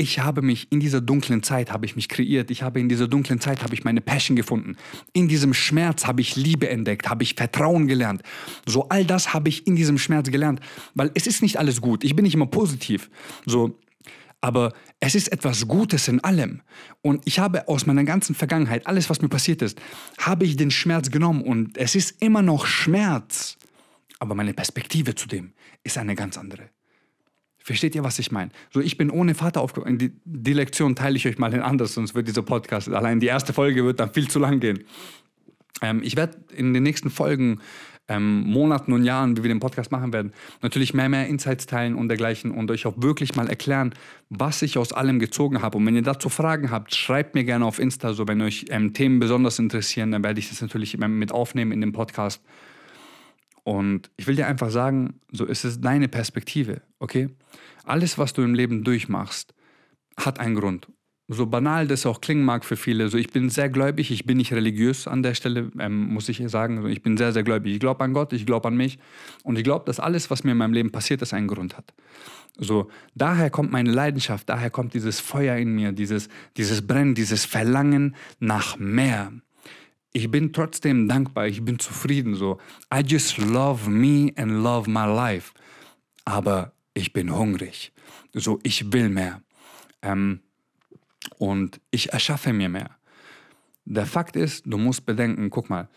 Ich habe mich in dieser dunklen Zeit habe ich mich kreiert. Ich habe in dieser dunklen Zeit habe ich meine Passion gefunden. In diesem Schmerz habe ich Liebe entdeckt, habe ich Vertrauen gelernt. So all das habe ich in diesem Schmerz gelernt, weil es ist nicht alles gut. Ich bin nicht immer positiv. So aber es ist etwas Gutes in allem. Und ich habe aus meiner ganzen Vergangenheit, alles, was mir passiert ist, habe ich den Schmerz genommen und es ist immer noch Schmerz. Aber meine Perspektive zu dem ist eine ganz andere. Versteht ihr, was ich meine? So, ich bin ohne Vater aufgewachsen. Die, die, Lektion teile ich euch mal in anders, sonst wird dieser Podcast, allein die erste Folge wird dann viel zu lang gehen. Ähm, ich werde in den nächsten Folgen, ähm, Monaten und Jahren, wie wir den Podcast machen werden, natürlich mehr, mehr Insights teilen und dergleichen und euch auch wirklich mal erklären, was ich aus allem gezogen habe. Und wenn ihr dazu Fragen habt, schreibt mir gerne auf Insta, so wenn euch ähm, Themen besonders interessieren, dann werde ich das natürlich mit aufnehmen in dem Podcast. Und ich will dir einfach sagen, so ist es deine Perspektive, okay? Alles, was du im Leben durchmachst, hat einen Grund. So banal das auch klingen mag für viele. So, ich bin sehr gläubig, ich bin nicht religiös an der Stelle, ähm, muss ich sagen. ich bin sehr, sehr gläubig. Ich glaube an Gott, ich glaube an mich. Und ich glaube, dass alles, was mir in meinem Leben passiert ist, einen Grund hat. So, daher kommt meine Leidenschaft, daher kommt dieses Feuer in mir, dieses, dieses Brennen, dieses Verlangen nach mehr ich bin trotzdem dankbar, ich bin zufrieden so. I just love me and love my life. Aber ich bin hungrig. So, ich will mehr. Ähm, und ich erschaffe mir mehr. Der Fakt ist, du musst bedenken, guck mal,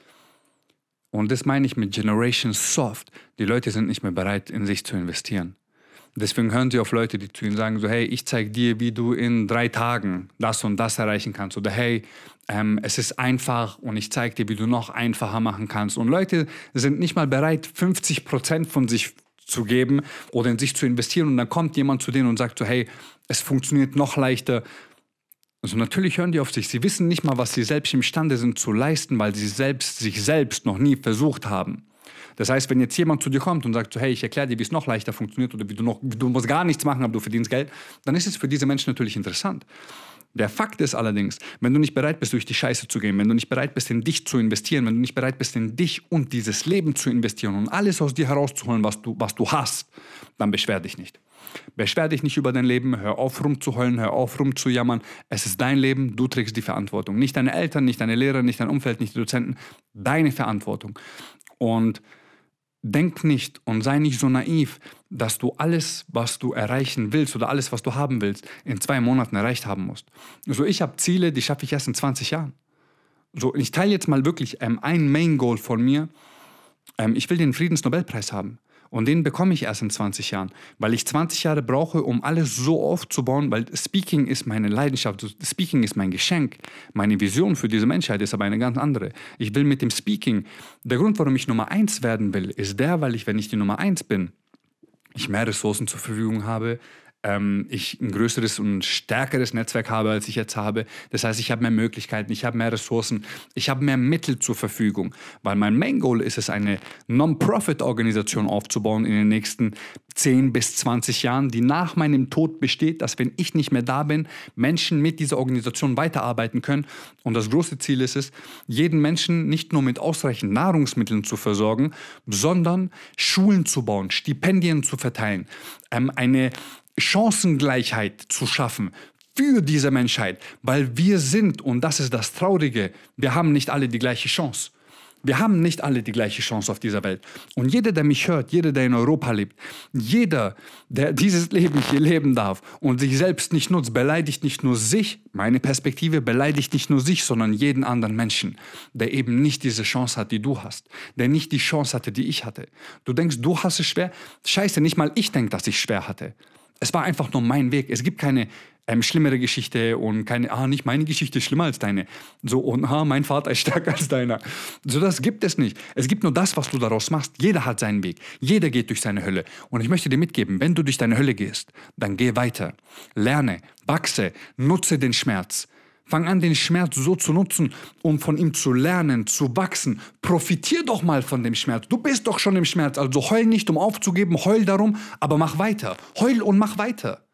und das meine ich mit Generation Soft, die Leute sind nicht mehr bereit, in sich zu investieren. Deswegen hören sie auf Leute, die zu ihnen sagen, so hey, ich zeige dir, wie du in drei Tagen das und das erreichen kannst. Oder hey, ähm, es ist einfach und ich zeige dir, wie du noch einfacher machen kannst. Und Leute sind nicht mal bereit, 50 Prozent von sich zu geben oder in sich zu investieren. Und dann kommt jemand zu denen und sagt so, hey, es funktioniert noch leichter. Also natürlich hören die auf sich. Sie wissen nicht mal, was sie selbst imstande sind zu leisten, weil sie selbst sich selbst noch nie versucht haben. Das heißt, wenn jetzt jemand zu dir kommt und sagt so, hey, ich erkläre dir, wie es noch leichter funktioniert oder wie du noch, du musst gar nichts machen, aber du verdienst Geld, dann ist es für diese Menschen natürlich interessant. Der Fakt ist allerdings, wenn du nicht bereit bist, durch die Scheiße zu gehen, wenn du nicht bereit bist, in dich zu investieren, wenn du nicht bereit bist, in dich und dieses Leben zu investieren und alles aus dir herauszuholen, was du, was du hast, dann beschwer dich nicht. Beschwer dich nicht über dein Leben, hör auf rumzuheulen, hör auf rumzujammern. Es ist dein Leben, du trägst die Verantwortung. Nicht deine Eltern, nicht deine Lehrer, nicht dein Umfeld, nicht die Dozenten, deine Verantwortung. Und Denk nicht und sei nicht so naiv, dass du alles, was du erreichen willst oder alles, was du haben willst, in zwei Monaten erreicht haben musst. So, ich habe Ziele, die schaffe ich erst in 20 Jahren. So, ich teile jetzt mal wirklich ähm, ein Main Goal von mir. Ähm, ich will den Friedensnobelpreis haben. Und den bekomme ich erst in 20 Jahren, weil ich 20 Jahre brauche, um alles so aufzubauen, weil Speaking ist meine Leidenschaft, Speaking ist mein Geschenk. Meine Vision für diese Menschheit ist aber eine ganz andere. Ich will mit dem Speaking, der Grund, warum ich Nummer 1 werden will, ist der, weil ich, wenn ich die Nummer 1 bin, ich mehr Ressourcen zur Verfügung habe, ähm, ich ein größeres und stärkeres Netzwerk habe, als ich jetzt habe. Das heißt, ich habe mehr Möglichkeiten, ich habe mehr Ressourcen, ich habe mehr Mittel zur Verfügung. Weil mein Main Goal ist es, eine Non-Profit-Organisation aufzubauen in den nächsten 10 bis 20 Jahren, die nach meinem Tod besteht, dass wenn ich nicht mehr da bin, Menschen mit dieser Organisation weiterarbeiten können. Und das große Ziel ist es, jeden Menschen nicht nur mit ausreichend Nahrungsmitteln zu versorgen, sondern Schulen zu bauen, Stipendien zu verteilen, ähm, eine Chancengleichheit zu schaffen für diese Menschheit, weil wir sind, und das ist das Traurige, wir haben nicht alle die gleiche Chance. Wir haben nicht alle die gleiche Chance auf dieser Welt. Und jeder, der mich hört, jeder, der in Europa lebt, jeder, der dieses Leben hier leben darf und sich selbst nicht nutzt, beleidigt nicht nur sich, meine Perspektive beleidigt nicht nur sich, sondern jeden anderen Menschen, der eben nicht diese Chance hat, die du hast, der nicht die Chance hatte, die ich hatte. Du denkst, du hast es schwer? Scheiße, nicht mal ich denke, dass ich schwer hatte. Es war einfach nur mein Weg. Es gibt keine ähm, schlimmere Geschichte und keine, ah, nicht meine Geschichte ist schlimmer als deine. So, und ah, mein Vater ist stärker als deiner. So, das gibt es nicht. Es gibt nur das, was du daraus machst. Jeder hat seinen Weg. Jeder geht durch seine Hölle. Und ich möchte dir mitgeben, wenn du durch deine Hölle gehst, dann geh weiter. Lerne, wachse, nutze den Schmerz. Fang an, den Schmerz so zu nutzen, um von ihm zu lernen, zu wachsen. Profitier doch mal von dem Schmerz. Du bist doch schon im Schmerz, also heul nicht, um aufzugeben, heul darum, aber mach weiter. Heul und mach weiter.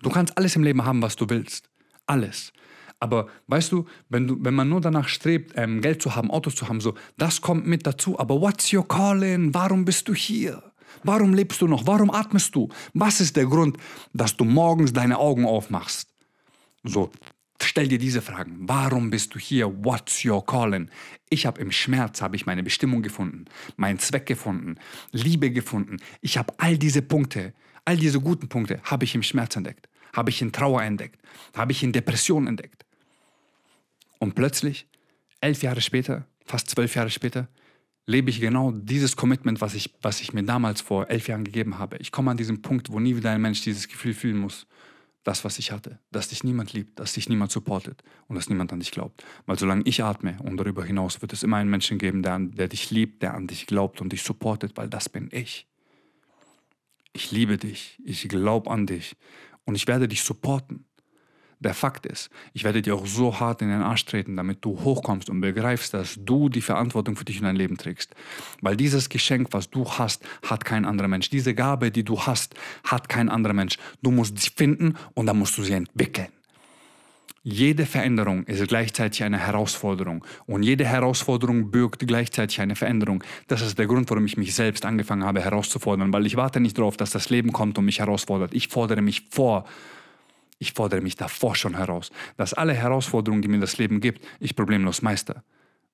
Du kannst alles im Leben haben, was du willst. Alles. Aber weißt du, wenn, du, wenn man nur danach strebt, ähm, Geld zu haben, Autos zu haben, so, das kommt mit dazu. Aber what's your calling? Warum bist du hier? Warum lebst du noch? Warum atmest du? Was ist der Grund, dass du morgens deine Augen aufmachst? So, stell dir diese Fragen. Warum bist du hier? What's your calling? Ich habe im Schmerz habe ich meine Bestimmung gefunden, meinen Zweck gefunden, Liebe gefunden. Ich habe all diese Punkte All diese guten Punkte habe ich im Schmerz entdeckt, habe ich in Trauer entdeckt, habe ich in Depression entdeckt. Und plötzlich, elf Jahre später, fast zwölf Jahre später, lebe ich genau dieses Commitment, was ich, was ich mir damals vor elf Jahren gegeben habe. Ich komme an diesen Punkt, wo nie wieder ein Mensch dieses Gefühl fühlen muss, das, was ich hatte, dass dich niemand liebt, dass dich niemand supportet und dass niemand an dich glaubt. Weil solange ich atme und darüber hinaus wird es immer einen Menschen geben, der, der dich liebt, der an dich glaubt und dich supportet, weil das bin ich ich liebe dich, ich glaube an dich und ich werde dich supporten. Der Fakt ist, ich werde dir auch so hart in den Arsch treten, damit du hochkommst und begreifst, dass du die Verantwortung für dich in dein Leben trägst. Weil dieses Geschenk, was du hast, hat kein anderer Mensch. Diese Gabe, die du hast, hat kein anderer Mensch. Du musst sie finden und dann musst du sie entwickeln. Jede Veränderung ist gleichzeitig eine Herausforderung und jede Herausforderung birgt gleichzeitig eine Veränderung. Das ist der Grund, warum ich mich selbst angefangen habe herauszufordern, weil ich warte nicht darauf, dass das Leben kommt und mich herausfordert. Ich fordere mich vor. Ich fordere mich davor schon heraus, dass alle Herausforderungen, die mir das Leben gibt, ich problemlos meister,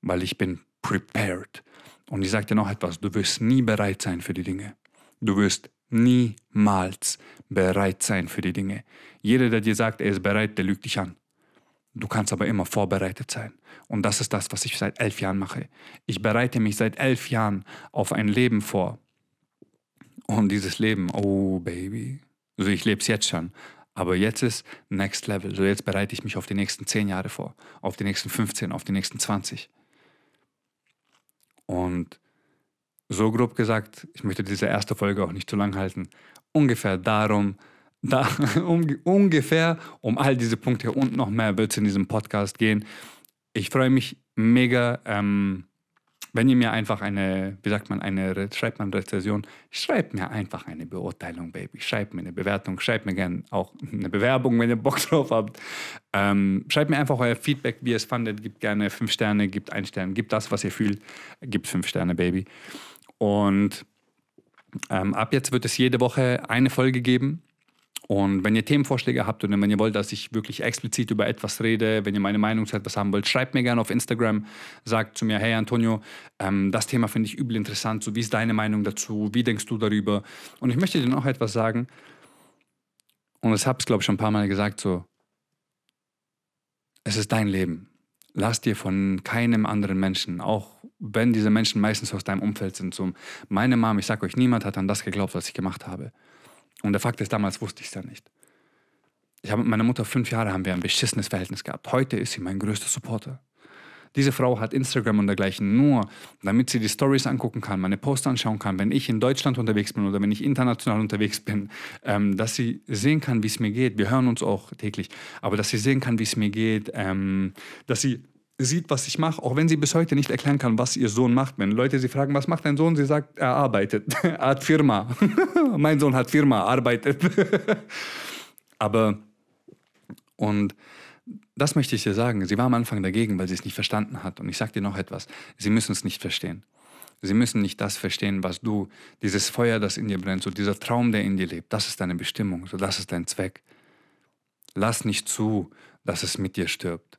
weil ich bin prepared. Und ich sage dir noch etwas, du wirst nie bereit sein für die Dinge. Du wirst niemals bereit sein für die Dinge. Jeder, der dir sagt, er ist bereit, der lügt dich an. Du kannst aber immer vorbereitet sein. Und das ist das, was ich seit elf Jahren mache. Ich bereite mich seit elf Jahren auf ein Leben vor. Und dieses Leben, oh Baby, also ich lebe es jetzt schon. Aber jetzt ist Next Level. So jetzt bereite ich mich auf die nächsten zehn Jahre vor, auf die nächsten 15, auf die nächsten 20. Und so grob gesagt, ich möchte diese erste Folge auch nicht zu lang halten, ungefähr darum, da, [laughs] um, ungefähr um all diese Punkte und noch mehr wird es in diesem Podcast gehen. Ich freue mich mega, ähm, wenn ihr mir einfach eine, wie sagt man, eine, schreibt man Rezession, schreibt mir einfach eine Beurteilung, Baby. Schreibt mir eine Bewertung, schreibt mir gerne auch eine Bewerbung, wenn ihr Bock [laughs] drauf habt. Ähm, schreibt mir einfach euer Feedback, wie ihr es fandet. Gibt gerne fünf Sterne, gibt ein Stern, gibt das, was ihr fühlt. Gibt fünf Sterne, Baby. Und ähm, ab jetzt wird es jede Woche eine Folge geben. Und wenn ihr Themenvorschläge habt und wenn ihr wollt, dass ich wirklich explizit über etwas rede, wenn ihr meine Meinung zu etwas haben wollt, schreibt mir gerne auf Instagram, sagt zu mir, hey Antonio, ähm, das Thema finde ich übel interessant, so wie ist deine Meinung dazu, wie denkst du darüber? Und ich möchte dir noch etwas sagen, und das habe ich glaube ich schon ein paar Mal gesagt, so, es ist dein Leben. Lass dir von keinem anderen Menschen, auch wenn diese Menschen meistens aus deinem Umfeld sind, so, meine Mom, ich sage euch, niemand hat an das geglaubt, was ich gemacht habe. Und der Fakt ist, damals wusste ich es ja nicht. Ich habe mit meiner Mutter fünf Jahre haben wir ein beschissenes Verhältnis gehabt. Heute ist sie mein größter Supporter. Diese Frau hat Instagram und dergleichen nur, damit sie die Stories angucken kann, meine Posts anschauen kann, wenn ich in Deutschland unterwegs bin oder wenn ich international unterwegs bin, ähm, dass sie sehen kann, wie es mir geht. Wir hören uns auch täglich, aber dass sie sehen kann, wie es mir geht, ähm, dass sie sieht, was ich mache, auch wenn sie bis heute nicht erklären kann, was ihr Sohn macht. Wenn Leute sie fragen, was macht dein Sohn, sie sagt, er arbeitet, [laughs] er hat Firma. [laughs] mein Sohn hat Firma, arbeitet. [laughs] Aber, und das möchte ich dir sagen, sie war am Anfang dagegen, weil sie es nicht verstanden hat. Und ich sage dir noch etwas, sie müssen es nicht verstehen. Sie müssen nicht das verstehen, was du, dieses Feuer, das in dir brennt, so dieser Traum, der in dir lebt, das ist deine Bestimmung, so das ist dein Zweck. Lass nicht zu, dass es mit dir stirbt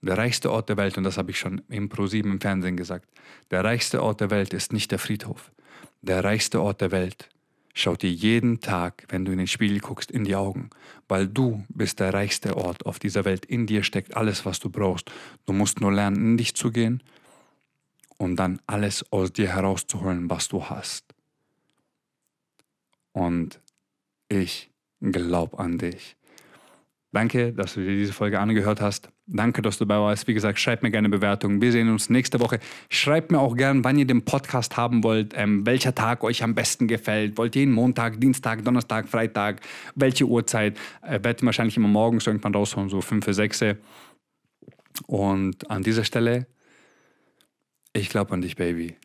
Der reichste Ort der Welt, und das habe ich schon im Pro7 im Fernsehen gesagt, der reichste Ort der Welt ist nicht der Friedhof. Der reichste Ort der Welt schaut dir jeden Tag, wenn du in den Spiegel guckst, in die Augen, weil du bist der reichste Ort auf dieser Welt. In dir steckt alles, was du brauchst. Du musst nur lernen, in dich zu gehen und dann alles aus dir herauszuholen, was du hast. Und ich glaube an dich. Danke, dass du dir diese Folge angehört hast. Danke, dass du dabei warst. Wie gesagt, schreib mir gerne Bewertungen. Wir sehen uns nächste Woche. Schreibt mir auch gerne, wann ihr den Podcast haben wollt, ähm, welcher Tag euch am besten gefällt. Wollt ihr ihn Montag, Dienstag, Donnerstag, Freitag, welche Uhrzeit? Äh, werde wahrscheinlich immer morgens irgendwann rausholen, so 5, 6. Und an dieser Stelle, ich glaube an dich, Baby.